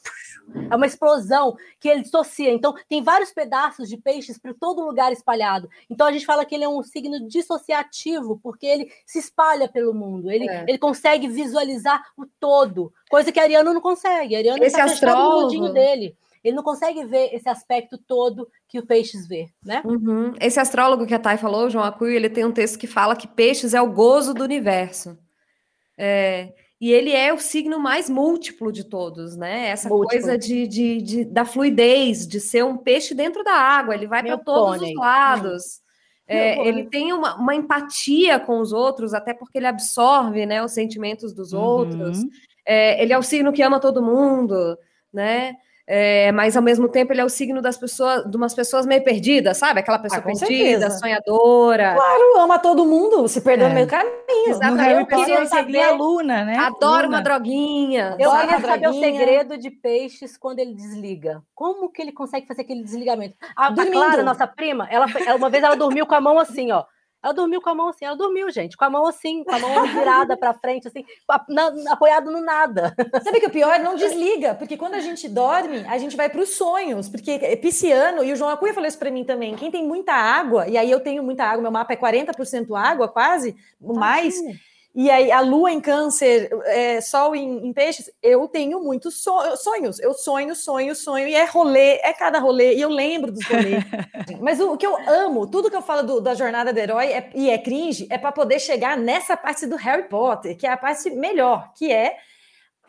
É uma explosão que ele dissocia. Então, tem vários pedaços de peixes por todo lugar espalhado. Então, a gente fala que ele é um signo dissociativo, porque ele se espalha pelo mundo, ele, é. ele consegue visualizar o todo, coisa que a Ariano não consegue. Ariano está fechado no mundinho dele ele não consegue ver esse aspecto todo que o peixes vê, né? Uhum. Esse astrólogo que a Thay falou, João Acuio, ele tem um texto que fala que peixes é o gozo do universo. É, e ele é o signo mais múltiplo de todos, né? Essa múltiplo. coisa de, de, de, da fluidez, de ser um peixe dentro da água, ele vai para todos pônei. os lados. É, ele tem uma, uma, empatia com os outros, até porque ele absorve né, os sentimentos dos uhum. outros. É, ele é o signo que ama todo mundo, né? É, mas ao mesmo tempo ele é o signo das pessoas, de umas pessoas meio perdidas, sabe? Aquela pessoa ah, perdida, certeza. sonhadora. Claro, ama todo mundo, se perdeu é. no meio caminho. Exatamente. Eu queria saber a Luna, né? Adoro Luna. uma droguinha. Eu queria saber o segredo de peixes quando ele desliga. Como que ele consegue fazer aquele desligamento? A, a Clara, nossa prima, ela, uma vez ela dormiu com a mão assim, ó. Ela dormiu com a mão assim, ela dormiu, gente, com a mão assim, com a mão virada para frente, assim, apoiado no nada. Sabe que o pior não desliga, porque quando a gente dorme, a gente vai para os sonhos, porque é pisciano, e o João Acunha falou isso para mim também, quem tem muita água, e aí eu tenho muita água, meu mapa é 40% água, quase, mais. E aí, a lua em câncer, é, sol em, em, peixes, eu tenho muitos sonhos. Eu sonho, sonho, sonho, e é rolê, é cada rolê, e eu lembro dos rolês. <laughs> Mas o, o, que eu amo, tudo que eu falo do, da jornada do herói é, e é cringe, é para poder chegar nessa parte do Harry Potter, que é a parte melhor, que é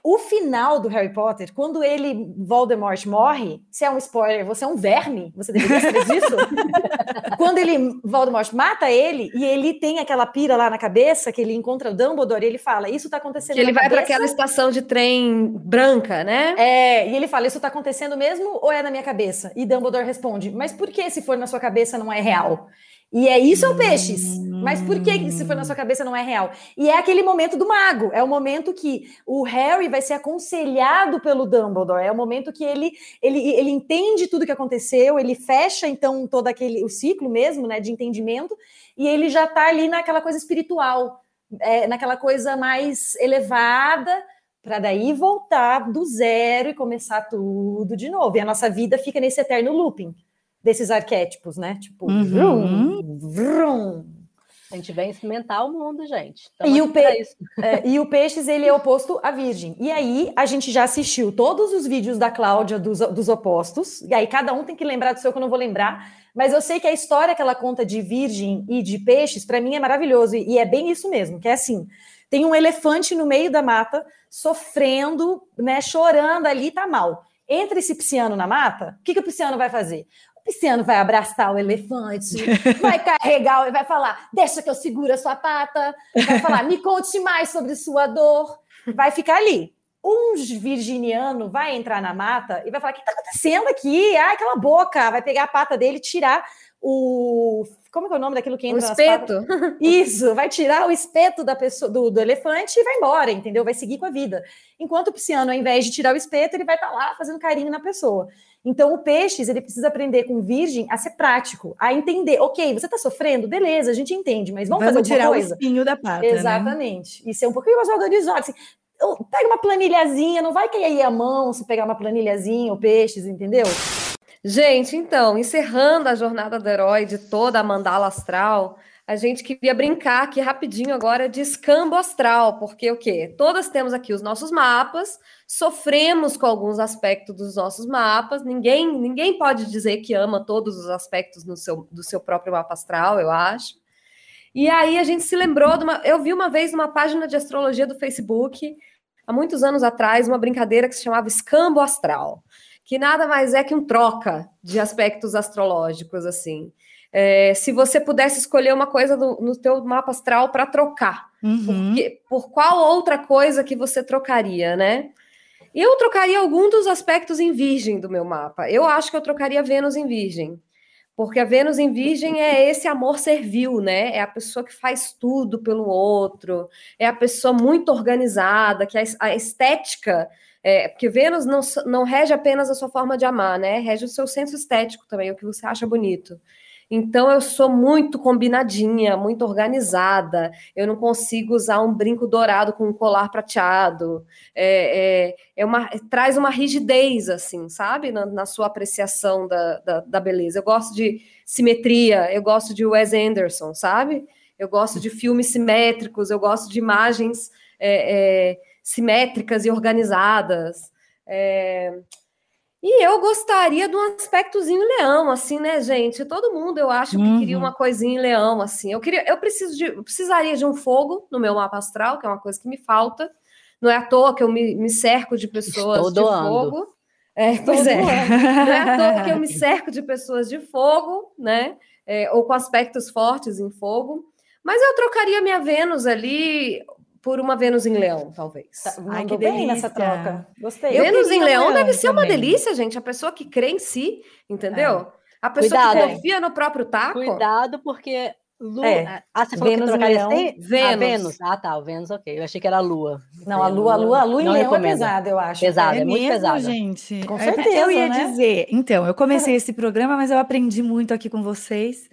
o final do Harry Potter, quando ele, Voldemort, morre, se é um spoiler, você é um verme, você deveria saber <laughs> disso. quando ele, Voldemort, mata ele, e ele tem aquela pira lá na cabeça, que ele encontra o Dumbledore, e ele fala, isso tá acontecendo Que ele vai para aquela estação de trem branca, né? É, e ele fala, isso tá acontecendo mesmo ou é na minha cabeça? E Dumbledore responde, mas por que se for na sua cabeça não é real? E é isso é o peixes. Mas por que se for na sua cabeça não é real? E é aquele momento do mago. É o momento que o Harry vai ser aconselhado pelo Dumbledore. É o momento que ele ele, ele entende tudo que aconteceu. Ele fecha então todo aquele o ciclo mesmo, né, de entendimento. E ele já está ali naquela coisa espiritual, é, naquela coisa mais elevada para daí voltar do zero e começar tudo de novo. E a nossa vida fica nesse eterno looping desses arquétipos, né? Tipo, uhum. vrum, vrum. A gente vem experimentar o mundo, gente. E o, pe... <laughs> é, e o Peixes, ele é oposto à Virgem. E aí, a gente já assistiu todos os vídeos da Cláudia dos, dos opostos. E aí, cada um tem que lembrar do seu, que eu não vou lembrar. Mas eu sei que a história que ela conta de Virgem e de Peixes, para mim, é maravilhoso. E é bem isso mesmo, que é assim... Tem um elefante no meio da mata, sofrendo, né, chorando ali, tá mal. Entra esse pisciano na mata, o que, que o pisciano vai fazer? Pisciano vai abraçar o elefante, vai <laughs> carregar e vai falar: deixa que eu seguro a sua pata, vai falar: me conte mais sobre sua dor. Vai ficar ali. Um virginiano vai entrar na mata e vai falar: o que está acontecendo aqui? Ai, aquela boca. Vai pegar a pata dele, tirar o. Como é o nome daquilo que entra? O espeto. Isso, vai tirar o espeto da pessoa, do, do, elefante e vai embora, entendeu? Vai seguir com a vida. Enquanto o pisciano, ao invés de tirar o espeto, ele vai estar tá lá fazendo carinho na pessoa. Então, o peixes, ele precisa aprender com virgem a ser prático, a entender. Ok, você está sofrendo? Beleza, a gente entende, mas vamos, vamos fazer tirar coisa. o espinho da pata, né? Exatamente. Né? E ser um pouquinho mais organizado. Assim, pega uma planilhazinha, não vai cair aí a mão se pegar uma planilhazinha ou peixes, entendeu? Gente, então, encerrando a jornada do herói de toda a mandala astral, a gente queria brincar aqui rapidinho agora de escambo astral, porque o quê? Todas temos aqui os nossos mapas, sofremos com alguns aspectos dos nossos mapas, ninguém ninguém pode dizer que ama todos os aspectos no seu, do seu próprio mapa astral, eu acho. E aí a gente se lembrou de uma. Eu vi uma vez uma página de astrologia do Facebook, há muitos anos atrás, uma brincadeira que se chamava Escambo Astral, que nada mais é que um troca de aspectos astrológicos, assim. É, se você pudesse escolher uma coisa do, no teu mapa astral para trocar, uhum. porque, por qual outra coisa que você trocaria, né? Eu trocaria algum dos aspectos em virgem do meu mapa. Eu acho que eu trocaria Vênus em virgem. Porque a Vênus em Virgem é esse amor servil, né? É a pessoa que faz tudo pelo outro, é a pessoa muito organizada, que a, estética. É, porque Vênus não, não rege apenas a sua forma de amar, né? Rege o seu senso estético também, o que você acha bonito. Então eu sou muito combinadinha, muito organizada. Eu não consigo usar um brinco dourado com um colar prateado. É, é, é uma, traz uma rigidez, assim, sabe? Na, na sua apreciação da, da, da, beleza. Eu gosto de simetria, eu gosto de Wes Anderson, sabe? Eu gosto de filmes simétricos, eu gosto de imagens é, é simétricas e organizadas. E eu gostaria de um aspectozinho leão, assim, né, gente? Todo mundo, eu acho que queria Uhum. uma coisinha em leão, assim. Eu queria, eu preciso de, eu precisaria de um fogo no meu mapa astral, que é uma coisa que me falta. Não é à toa que eu me, me cerco de pessoas Estou de doando. fogo. É, pois é. <laughs> Não é à toa que eu me cerco de pessoas de fogo, né? É, ou com aspectos fortes em fogo. Mas eu trocaria minha Vênus ali por uma Vênus em Leão, talvez. Tá, Ai, que bem nessa delícia. troca. Gostei. Eu Vênus em Leão leão deve ser uma delícia, gente. A pessoa que crê em si, entendeu? A pessoa Cuidado, que confia no próprio taco. Cuidado, porque. Lu... É. Ah, você falou Vênus que em trocaria Leão. sem- Vênus. Ah, Vênus. Ah, tá. O Vênus, ok. Eu achei que era a Lua. Não, a lua, a lua, a lua em Não leão é pesada, eu acho. Pesada. É, é muito mesmo, pesada. gente. Com É, certeza, Eu ia né? dizer. Então, eu comecei esse programa, mas eu aprendi muito aqui com vocês.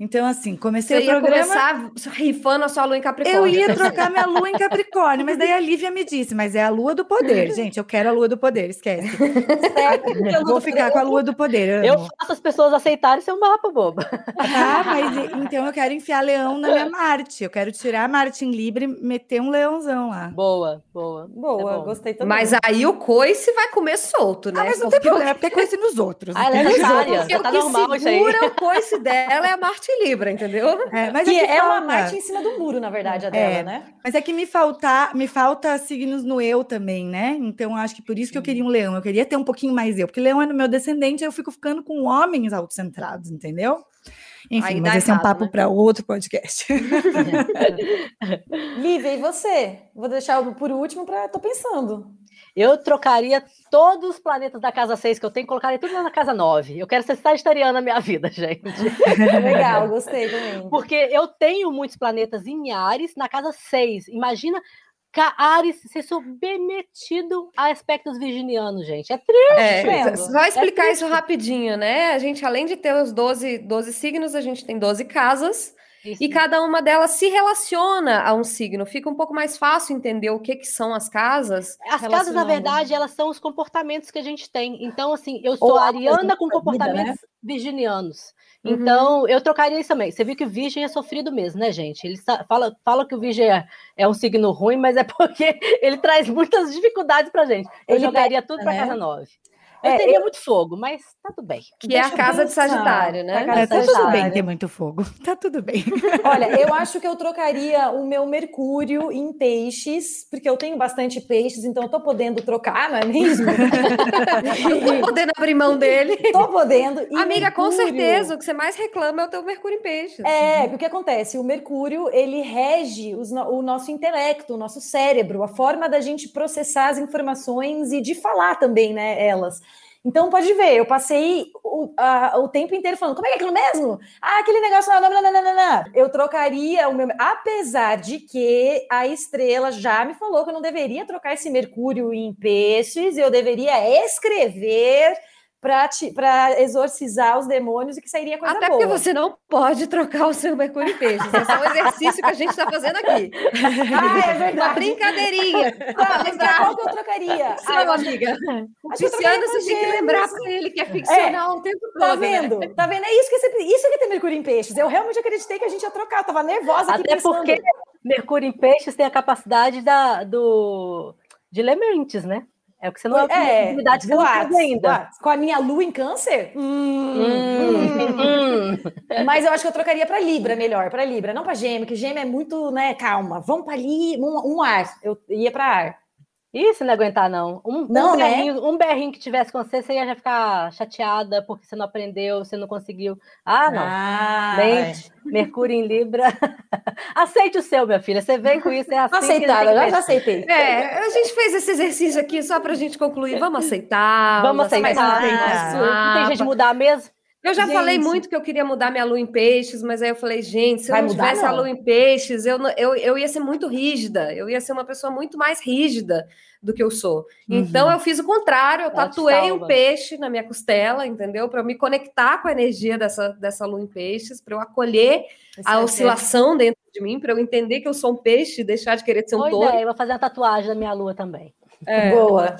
Então, assim, comecei Você o ia programa. começar rifando a sua lua em Capricórnio. Eu ia trocar minha lua em <laughs> Capricórnio, mas daí a Lívia me disse, mas é a lua do poder, <laughs> gente. Eu quero a lua do poder, esquece. É, Vou ficar com a lua do poder. Eu amo. faço as pessoas aceitarem seu mapa, boba. Tá, mas então eu quero enfiar leão na minha Marte. Eu quero tirar a Marte em Libra e meter um leãozão lá. Boa, boa. Boa, É gostei também. Mas aí o coice vai comer solto, né? Ah, mas não tem problema, é porque é coisa nos outros. Ah, ela é tá que normal isso aí. segura o coice dela é a Marte em Libra, entendeu? É, mas que é, que é uma. Marte em cima do muro, na verdade, a É. dela, né? Mas é que me falta, me falta signos no eu também, né? Então acho que por isso que eu queria um leão. Eu queria ter um pouquinho mais eu, porque leão é no meu descendente, aí eu fico ficando com homens autocentrados, entendeu? Enfim, Aí mas esse é um papo né? para outro podcast. <laughs> Lívia, e você? Vou deixar por último para. Tô pensando. Eu trocaria todos os planetas da casa 6 que eu tenho, colocaria tudo na casa 9. Eu quero ser sagitariana na minha vida, <laughs> gente. Legal, gostei também. Porque eu tenho muitos planetas em Ares na casa 6. Imagina Ares ser submetido a aspectos virginianos, gente. É triste. É, vendo? só explicar É isso rapidinho, né? A gente, além de ter os 12, 12 signos, a gente tem 12 casas. Isso. E cada uma delas se relaciona a um signo. Fica um pouco mais fácil entender o que, que são as casas. As casas, na verdade, elas são os comportamentos que a gente tem. Então, assim, eu sou Ou ariana com vida, né? comportamentos virginianos. Uhum. Então, eu trocaria isso também. Você viu que o virgem é sofrido mesmo, né, gente? Ele fala, fala que o virgem é, é um signo ruim, mas é <laughs> porque ele traz muitas dificuldades pra gente. Eu Ele jogaria tudo pra né? casa 9. Eu É, teria muito fogo, mas tá tudo bem. Que é a Deixa eu casa de. Sagitário, A né? casa É, tá tudo bem Sagitário. ter muito fogo. <laughs> Tá tudo bem. Olha, eu acho que eu trocaria o meu Mercúrio em peixes, porque eu tenho bastante peixes, então eu tô podendo trocar, não é mesmo? <laughs> Não tô podendo abrir mão dele. tô podendo. E Amiga, com Mercúrio- certeza, o que você mais reclama é o teu Mercúrio em peixes. É, porque o que acontece? O Mercúrio, ele rege os no- o nosso intelecto, o nosso cérebro, a forma da gente processar as informações e de falar também, né, elas. Então, pode ver, eu passei o, a- o tempo inteiro falando, como é que é aquilo mesmo? Ah, aquele negócio não, não, não, não, não, não. Eu trocaria o meu... Apesar de que a estrela já me falou que eu não deveria trocar esse Mercúrio em peixes, eu deveria escrever para exorcizar os demônios e que sairia coisa Até boa. porque você não pode trocar o seu Mercúrio em peixes. É só um exercício que a gente está fazendo aqui. <laughs> Ah, é Uma verdade. brincadeirinha. Tá, mas qual que eu trocaria? Seu Ah, amiga. O com você tem que lembrar pra ele que é ficcional o tempo todo. Tá né? vendo? Tá vendo? É isso que, é sempre- isso que é ter Mercúrio em Peixes. Eu realmente acreditei que a gente ia trocar. Eu tava nervosa aqui Até pensando. porque Mercúrio em peixes tem a capacidade da, do, de ler mentes, né? É o que você não É, que boatos, tem ainda. boatos. Com a minha lua em câncer? Hum, Hum, <laughs> hum. Mas eu acho que eu trocaria para Libra melhor, para Libra, não para Gêmeo, que Gêmeo é muito, né, calma. Vamos para ali, um, um ar. Eu ia para ar. Ih, você não ia aguentar, não. Um, Não, um, né? berrinho, um berrinho que tivesse com você, você ia já ficar chateada porque você não aprendeu, você não conseguiu. Ah, não. Ah, Mente, Mercúrio em Libra. <laughs> Aceite o seu, minha filha. Você vem com isso, é assim. aceitada, tem já, aceitei. É, a gente fez esse exercício aqui só pra gente concluir. Vamos aceitar. Vamos aceitar. Não tem jeito de mudar mesmo? Eu já Gente. falei muito que eu queria mudar minha lua em peixes, mas aí eu falei, gente, se eu Vai não mudar, tivesse a não? lua em peixes, eu, não- eu, eu ia ser muito rígida, eu ia ser uma pessoa muito mais rígida do que eu sou. Então eu fiz o contrário, eu Ela tatuei um peixe na minha costela, entendeu? Para eu me conectar com a energia dessa, dessa lua em peixes, para eu acolher a oscilação dentro de mim, para eu entender que eu sou um peixe e deixar de querer ser um Boa touro. ideia. Eu vou fazer uma tatuagem da minha lua também. É. Boa.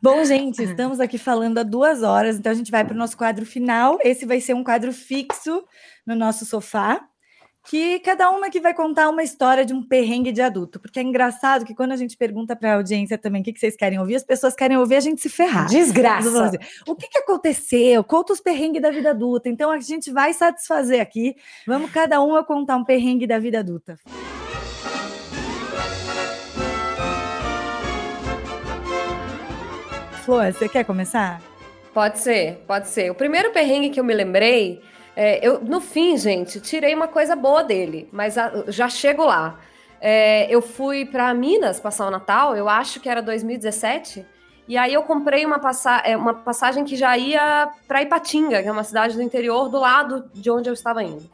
Bom, gente, estamos aqui falando há duas horas, então a gente vai para o nosso quadro final. Esse vai ser um quadro fixo no nosso sofá, que cada uma que vai contar uma história de um perrengue de adulto, porque é engraçado que quando a gente pergunta para a audiência também o que, que, vocês querem ouvir, as pessoas querem ouvir a gente se ferrar. Desgraça. Assim, o que, que aconteceu? Conta os perrengues da vida adulta. Então a gente vai satisfazer aqui. Vamos cada uma contar um perrengue da vida adulta. Flor, você quer começar? Pode ser, pode ser. O primeiro perrengue que eu me lembrei é, eu, no fim, gente, tirei uma coisa boa dele, mas a, já chego lá. É, eu fui para Minas passar o Natal, eu acho que era 2017, e aí eu comprei uma, passa é, uma passagem que já ia para Ipatinga, que é uma cidade do interior do lado de onde eu estava indo.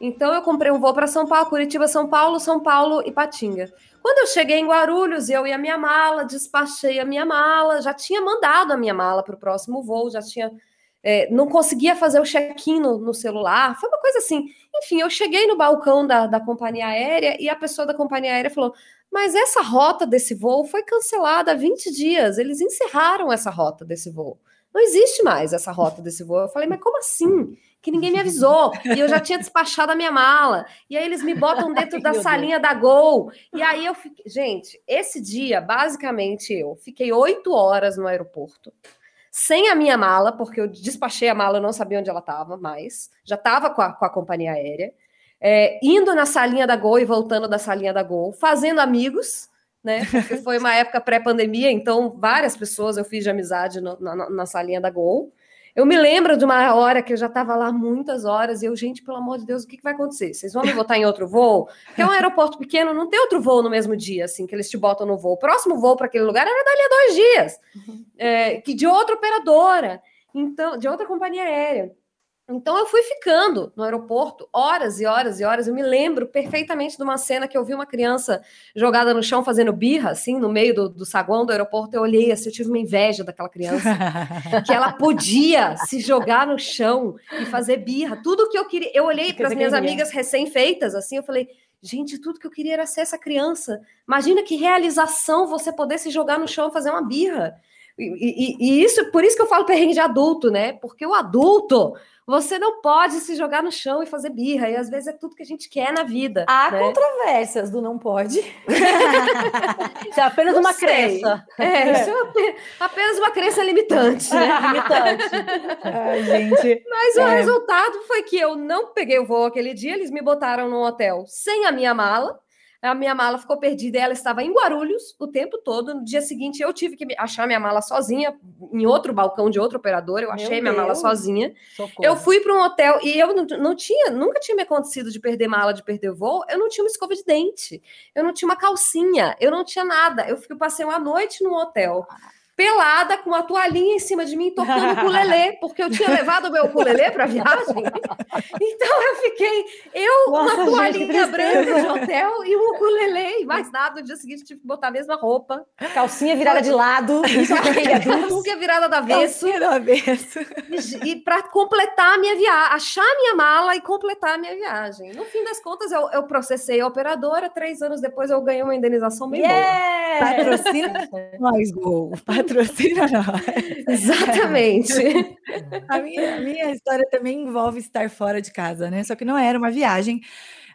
Então eu comprei um voo para São Paulo, Curitiba, São Paulo, São Paulo, Ipatinga. Quando eu cheguei em Guarulhos, eu e a minha mala, despachei a minha mala, já tinha mandado a minha mala para o próximo voo, já tinha é, não conseguia fazer o check-in no, no, celular, foi uma coisa assim. Enfim, eu cheguei no balcão da, da companhia aérea e a pessoa da companhia aérea falou: Mas essa rota desse voo foi cancelada há 20 dias, eles encerraram essa rota desse voo. Não existe mais essa rota desse voo. Eu falei, mas como assim? Que ninguém me avisou. E eu já tinha despachado a minha mala. E aí eles me botam <laughs> dentro da salinha da Gol. E aí eu fiquei. Gente, esse dia, basicamente, eu fiquei oito horas no aeroporto sem a minha mala, porque eu despachei a mala, eu não sabia onde ela estava mais, já estava com, com a, companhia aérea, é, indo na salinha da Gol e voltando da salinha da Gol, fazendo amigos, né? Porque foi uma época pré-pandemia, então várias pessoas eu fiz de amizade no, na, na salinha da Gol. Eu me lembro de uma hora que eu já estava lá muitas horas e eu, gente, pelo amor de Deus, o que, que vai acontecer? Vocês vão me botar em outro voo? Porque é um aeroporto pequeno, não tem outro voo no mesmo dia, assim, que eles te botam no voo. O próximo voo para aquele lugar era dali a dois dias, uhum. é, que de outra operadora, então, de outra companhia aérea. Então eu fui ficando no aeroporto horas e horas e horas. Eu me lembro perfeitamente de uma cena que eu vi uma criança jogada no chão fazendo birra, assim, no meio do, do saguão do aeroporto. Eu olhei assim, eu tive uma inveja daquela criança, <laughs> que ela podia se jogar no chão e fazer birra. Tudo que eu queria. Eu olhei para as minhas amigas recém-feitas, assim, eu falei. Gente, tudo que eu queria era ser essa criança. Imagina que realização você poder se jogar no chão e fazer uma birra. E, e, e isso, por isso que eu falo perrengue de adulto, né? Porque o adulto, você não pode se jogar no chão e fazer birra, e às vezes é tudo que a gente quer na vida. Há né? controvérsias do não pode. <laughs> isso é apenas não uma sei. crença. É, isso é apenas uma crença limitante. Né? <laughs> limitante. Ai, gente. Mas é. o resultado foi que eu não peguei o voo aquele dia, eles me botaram num hotel sem a minha mala a minha mala ficou perdida e ela estava em Guarulhos o tempo todo. No dia seguinte, eu tive que achar minha mala sozinha em outro balcão de outro operador. Eu achei Meu minha Deus. mala sozinha. Socorro. Eu fui para um hotel e eu não, não, tinha, nunca tinha me acontecido de perder mala, de perder voo. Eu não tinha uma escova de dente, eu não tinha uma calcinha, eu não tinha nada. Eu fiquei, passei uma noite num hotel pelada, com uma toalhinha em cima de mim, tocando ukulele, porque eu tinha levado o meu ukulele para a viagem. Então eu fiquei, eu, Nossa, uma toalhinha branca de hotel e um ukulele, e mais nada. No dia seguinte tive que botar a mesma roupa. Calcinha virada de lado, <laughs> <laughs> calcinha virada do avesso. do avesso. E, e para completar a minha viagem, achar a minha mala e completar a minha viagem. No fim das contas, eu, eu processei a operadora, três anos depois eu ganhei uma indenização bem yeah! boa. Patrocina <laughs> mais gol patrocina nós. <laughs> Exatamente. <laughs> a, minha, a minha história também envolve estar fora de casa, né? Só que não era uma viagem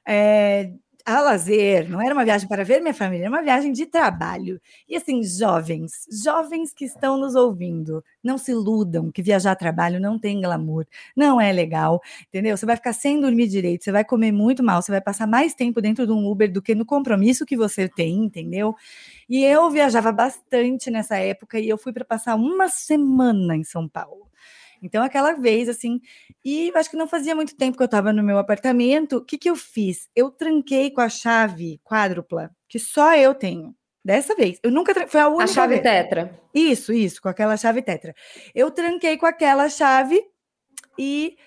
é, a lazer, não era uma viagem para ver minha família, era uma viagem de trabalho. E assim, jovens, jovens que estão nos ouvindo, não se iludam que viajar a trabalho não tem glamour, não é legal, entendeu? Você vai ficar sem dormir direito, você vai comer muito mal, você vai passar mais tempo dentro de um Uber do que no compromisso que você tem, entendeu? E eu viajava bastante nessa época e eu fui para passar uma semana em São Paulo. Então, aquela vez, assim, e acho que não fazia muito tempo que eu estava no meu apartamento, o que, que eu fiz? Eu tranquei com a chave quádrupla, que só eu tenho. Dessa vez. Eu nunca. Foi a única. A chave vez. tetra. Isso, isso, com aquela chave tetra. Eu tranquei com aquela chave e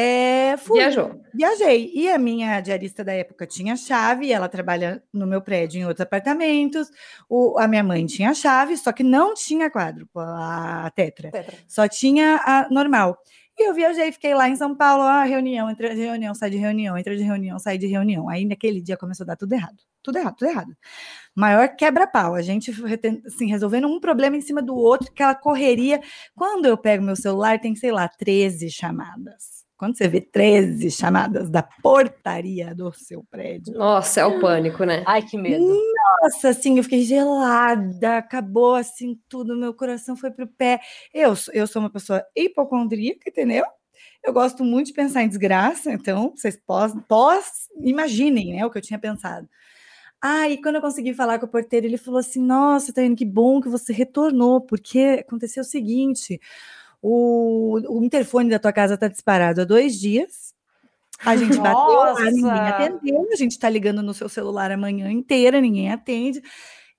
é, fui, Viajou. Viajei. E a minha diarista da época tinha chave, ela trabalha no meu prédio em outros apartamentos. O, a minha mãe tinha chave, só que não tinha quádrupla, a tetra. tetra. Só tinha a normal. E eu viajei, fiquei lá em São Paulo, a reunião, entra de reunião, sai de reunião, entra de reunião, sai de reunião. Aí naquele dia começou a dar tudo errado. Tudo errado, tudo errado. Maior quebra-pau. A gente assim, resolvendo um problema em cima do outro, que ela correria. Quando eu pego meu celular, tem, sei lá, 13 chamadas. Quando você vê 13 chamadas da portaria do seu prédio. Nossa, é o pânico, né? Ai, que medo. Nossa, assim, eu fiquei gelada, acabou assim tudo, meu coração foi pro pé. Eu, eu sou uma pessoa hipocondríaca, entendeu? Eu gosto muito de pensar em desgraça, então vocês pós, pós imaginem, né, o que eu tinha pensado. Ah, e quando eu consegui falar com o porteiro, ele falou assim: Nossa, Taiane, que bom que você retornou, porque aconteceu o seguinte: o, o interfone da tua casa está disparado há dois dias. A gente bateu lá, ninguém atendeu. A gente está ligando no seu celular a manhã inteira, ninguém atende.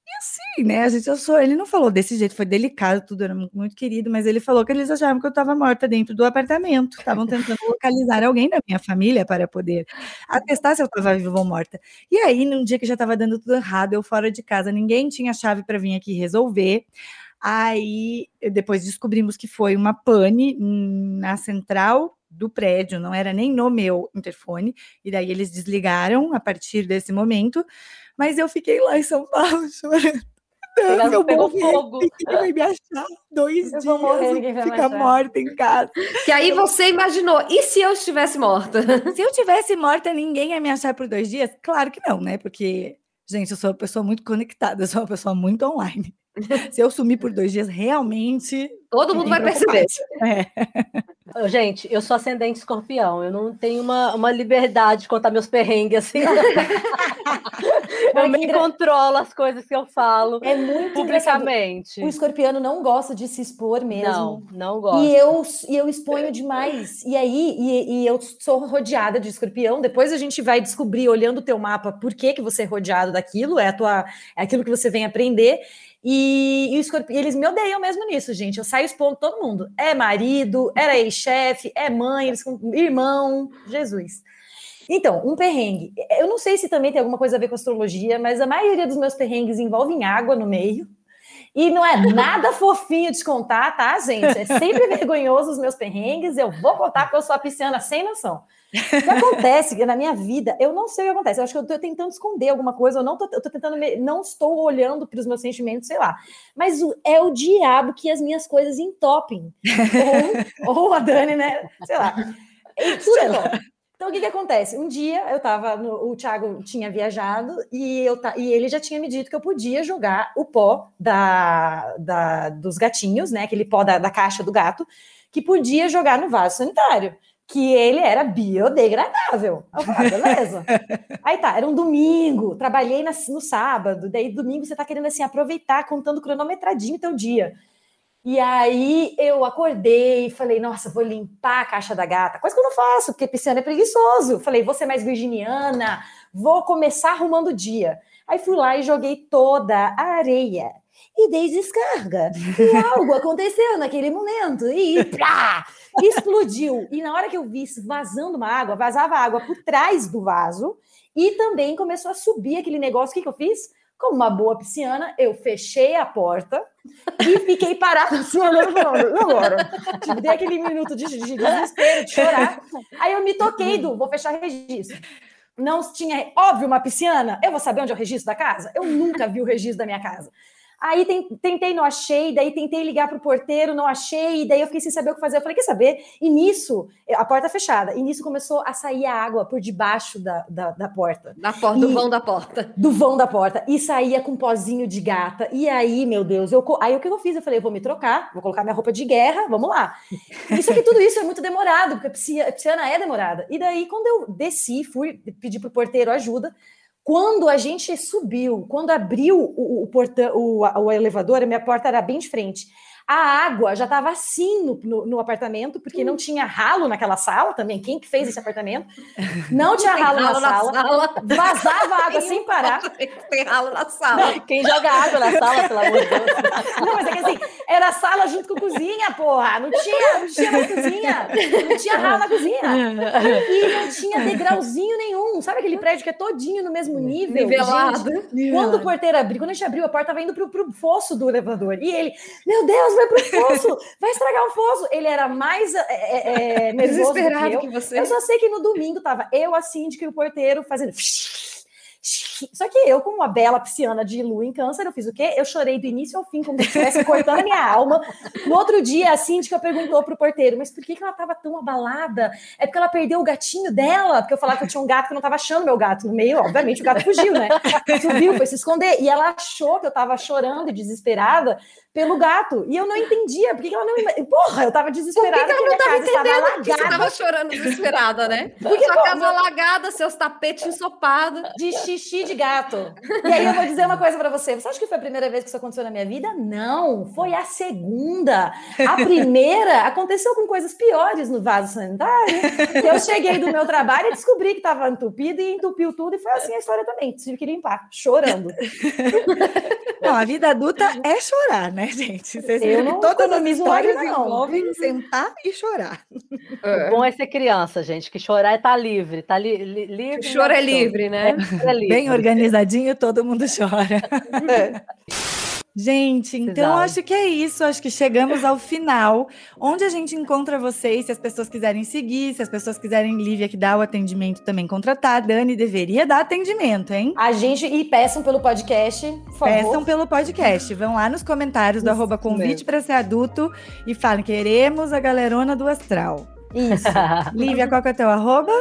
E assim, né? A gente achou. Ele não falou desse jeito, foi delicado, tudo era muito querido, mas ele falou que eles achavam que eu estava morta dentro do apartamento. Estavam tentando localizar alguém da minha família para poder atestar se eu estava viva ou morta. E aí, num dia que já estava dando tudo errado, eu fora de casa, ninguém tinha chave para vir aqui resolver. Aí depois descobrimos que foi uma pane na central do prédio, não era nem no meu interfone, e daí eles desligaram a partir desse momento, mas eu fiquei lá em São Paulo <laughs> chorando. Deus, eu pegou fogo. Ninguém vai me achar dois eu dias morrer, ficar morta em casa. Que aí você imaginou, e se eu estivesse morta? <laughs> Se eu estivesse morta, ninguém ia me achar por dois dias? Claro que não, né? Porque, gente, eu sou uma pessoa muito conectada, eu sou uma pessoa muito online. <laughs> Se eu sumir por dois dias, realmente. Todo mundo vai perceber. É. Gente, eu sou ascendente escorpião, eu não tenho uma, uma liberdade de contar meus perrengues assim. <laughs> eu me controlo as coisas que eu falo é muito publicamente. O escorpiano não gosta de se expor mesmo. Não, não gosta. E eu, e eu exponho demais. E aí, e, e, eu sou rodeada de escorpião. Depois a gente vai descobrir, olhando o teu mapa, por que, que você é rodeado daquilo, é, a tua, é aquilo que você vem aprender. E, e, eles me odeiam mesmo nisso, gente. Eu saio expondo todo mundo. É marido, era ex-chefe, é mãe, eles, irmão, Jesus. Então, um perrengue. Eu não sei se também tem alguma coisa a ver com astrologia, mas a maioria dos meus perrengues envolvem água no meio. E não é nada <laughs> fofinho de contar, tá, gente? É sempre <laughs> vergonhoso os meus perrengues. Eu vou contar porque eu sou a pisciana sem noção. O que acontece que na minha vida, eu não sei o que acontece. Eu acho que eu estou tentando esconder alguma coisa, eu não tô, eu tô tentando, me, não estou olhando para os meus sentimentos, sei lá. Mas o, é o diabo que as minhas coisas entopem. ou, ou a Dani, né? Sei lá. E <laughs> tudo é então, o que, que acontece? Um dia eu estava, o Thiago tinha viajado e, eu, e ele já tinha me dito que eu podia jogar o pó da, da dos gatinhos, né? Aquele pó da, da caixa do gato, que podia jogar no vaso sanitário que ele era biodegradável. Eu falei, ah, beleza. <laughs> Aí tá, era um domingo, trabalhei na, no sábado, daí domingo você tá querendo assim aproveitar, contando cronometradinho teu dia. E aí eu acordei e falei, nossa, vou limpar a caixa da gata. Coisa que eu não faço, porque pisciano é preguiçoso. Falei, vou ser mais virginiana, vou começar arrumando o dia. Aí fui lá e joguei toda a areia e dei descarga. E <laughs> algo aconteceu naquele momento. E plá, explodiu. E na hora que eu vi vazando uma água, vazava água por trás do vaso. E também começou a subir aquele negócio. O que, que eu fiz? Como uma boa pisciana, eu fechei a porta e fiquei parada assim, olhando agora? Tipo, dei aquele minuto de, de desespero, de chorar. Aí eu me toquei do, vou fechar registro não tinha, óbvio, uma pisciana, eu vou saber onde é o registro da casa? Eu nunca vi o registro da minha casa. Aí tentei, não achei, daí tentei ligar para o porteiro, não achei, daí eu fiquei sem saber o que fazer. Eu falei, quer saber? E nisso, a porta fechada, e nisso começou a sair a água por debaixo da, da, da porta. Da porta, do vão da porta. Do vão da porta. E saía com um pozinho de gata. E aí, meu Deus, eu, aí o que eu fiz? Eu falei, eu vou me trocar, vou colocar minha roupa de guerra, vamos lá. Isso aqui, tudo isso é muito demorado, porque a pisciana é demorada. E daí, quando eu desci, fui pedir para o porteiro ajuda, quando a gente subiu, quando abriu o, o, portão, o, o elevador, a minha porta era bem de frente a água já estava assim no, no, no, apartamento, porque não tinha ralo naquela sala também. Quem que fez esse apartamento? Não tinha ralo, ralo na, sala, na, sala, vazava água sem parar. <laughs> Tem ralo na sala. Não, quem joga água na sala, pelo amor de Deus. Não, mas é que assim, era sala junto com cozinha, porra. Não tinha, não tinha mais cozinha. Não tinha ralo na cozinha. E não tinha degrauzinho nenhum. Sabe aquele prédio que é todinho no mesmo nível? Nivelado. Gente, quando o porteiro abriu, quando a gente abriu, a porta estava indo pro, pro fosso do elevador. E ele, meu Deus, vai pro fosso, vai estragar o fosso. Ele era mais é, é, é desesperado que, que, você. Eu só sei que no domingo tava eu, a síndica e o porteiro fazendo. Só que eu, como uma bela pisciana de lua em câncer, eu fiz o quê? Eu chorei do início ao fim, como se estivesse cortando a minha alma. No outro dia, a síndica perguntou pro porteiro, mas por que, que ela tava tão abalada? É porque ela perdeu o gatinho dela? Porque eu falava que eu tinha um gato que eu não tava achando meu gato no meio, obviamente o gato fugiu, né? Subiu, foi se esconder. E ela achou que eu tava chorando e desesperada pelo gato. E eu não entendia. Por que, ela não. Porra, eu tava desesperada. Por que, que ela não tava entendendo que você tava chorando desesperada, né? Porque, Sua casa alagada, seus tapetes ensopados. De xixi de gato. E aí eu vou dizer uma coisa para você. Você acha que foi a primeira vez que isso aconteceu na minha vida? Não, foi a segunda. A primeira aconteceu com coisas piores no vaso sanitário. Eu cheguei do meu trabalho e descobri que estava entupido e entupiu tudo. E foi assim a história também. Tive que limpar, chorando. <laughs> Não, a vida adulta é chorar, né, gente? Vocês eu não todas as histórias não. envolvem sentar e chorar. É. O bom é ser criança, gente, que chorar é estar tá livre, tá li, li, livre. O choro é livre, né? É, é livre. Bem organizadinho, todo mundo chora. É. Gente, então acho que é isso. Acho que chegamos ao final. Onde a gente encontra vocês, se as pessoas quiserem seguir, se as pessoas quiserem Lívia que dá o atendimento também contratar, Dani deveria dar atendimento, hein? A gente e peçam pelo podcast, por favor. Peçam pelo podcast. Vão lá nos comentários do arroba convite para ser adulto e falem: queremos a galerona do astral. Isso. <laughs> Lívia, qual que é o teu arroba?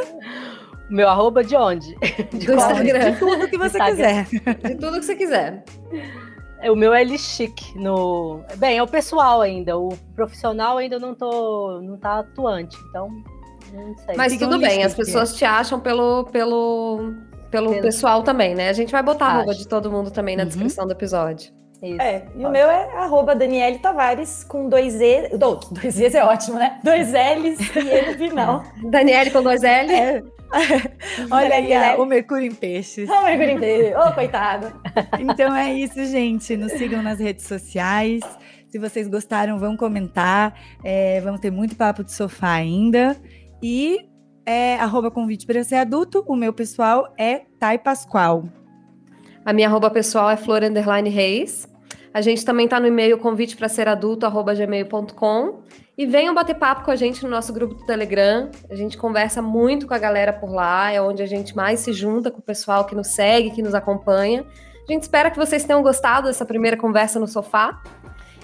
Meu arroba de onde? <laughs> De do Instagram. De tudo que você quiser. De tudo que você quiser. O meu é Chic no. Bem, é o pessoal ainda. O profissional ainda não tô, não tá atuante, então não sei. Mas Fica tudo um bem, as pessoas te acham pelo pelo pelo, pelo... pessoal também, né? A gente vai botar a roupa de todo mundo também na uhum. descrição do episódio. Isso, é, e o meu é arroba Daniele Tavares com dois E. dois E's é ótimo, né? Dois L's e E no final. Daniele com dois L. É. <laughs> Olha aí, o Mercúrio em Peixes. O Mercúrio em Peixes. Ô, oh, coitado. <laughs> Então é isso, gente. Nos sigam nas redes sociais. Se vocês gostaram, vão comentar. É, vamos ter muito papo de sofá ainda. E é arroba convite para ser adulto. O meu pessoal é Thay Pascoal. A minha arroba pessoal é Flor Reis. A gente também está no e-mail convite para ser adulto, arroba gmail.com. E venham bater papo com a gente no nosso grupo do Telegram. A gente conversa muito com a galera por lá, é onde a gente mais se junta com o pessoal que nos segue, que nos acompanha. A gente espera que vocês tenham gostado dessa primeira conversa no sofá.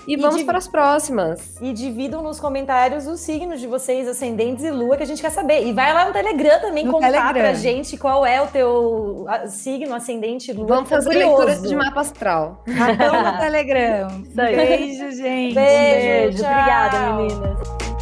E, vamos para as próximas. E dividam nos comentários os signos de vocês, ascendentes e lua, que a gente quer saber. E vai lá no Telegram também no contar Telegram. pra gente qual é o teu signo, ascendente, lua. Vamos fazer curioso. leitura de mapa astral. Rapão no Telegram. Beijo, gente. Beijo. Beijo. Obrigada, meninas.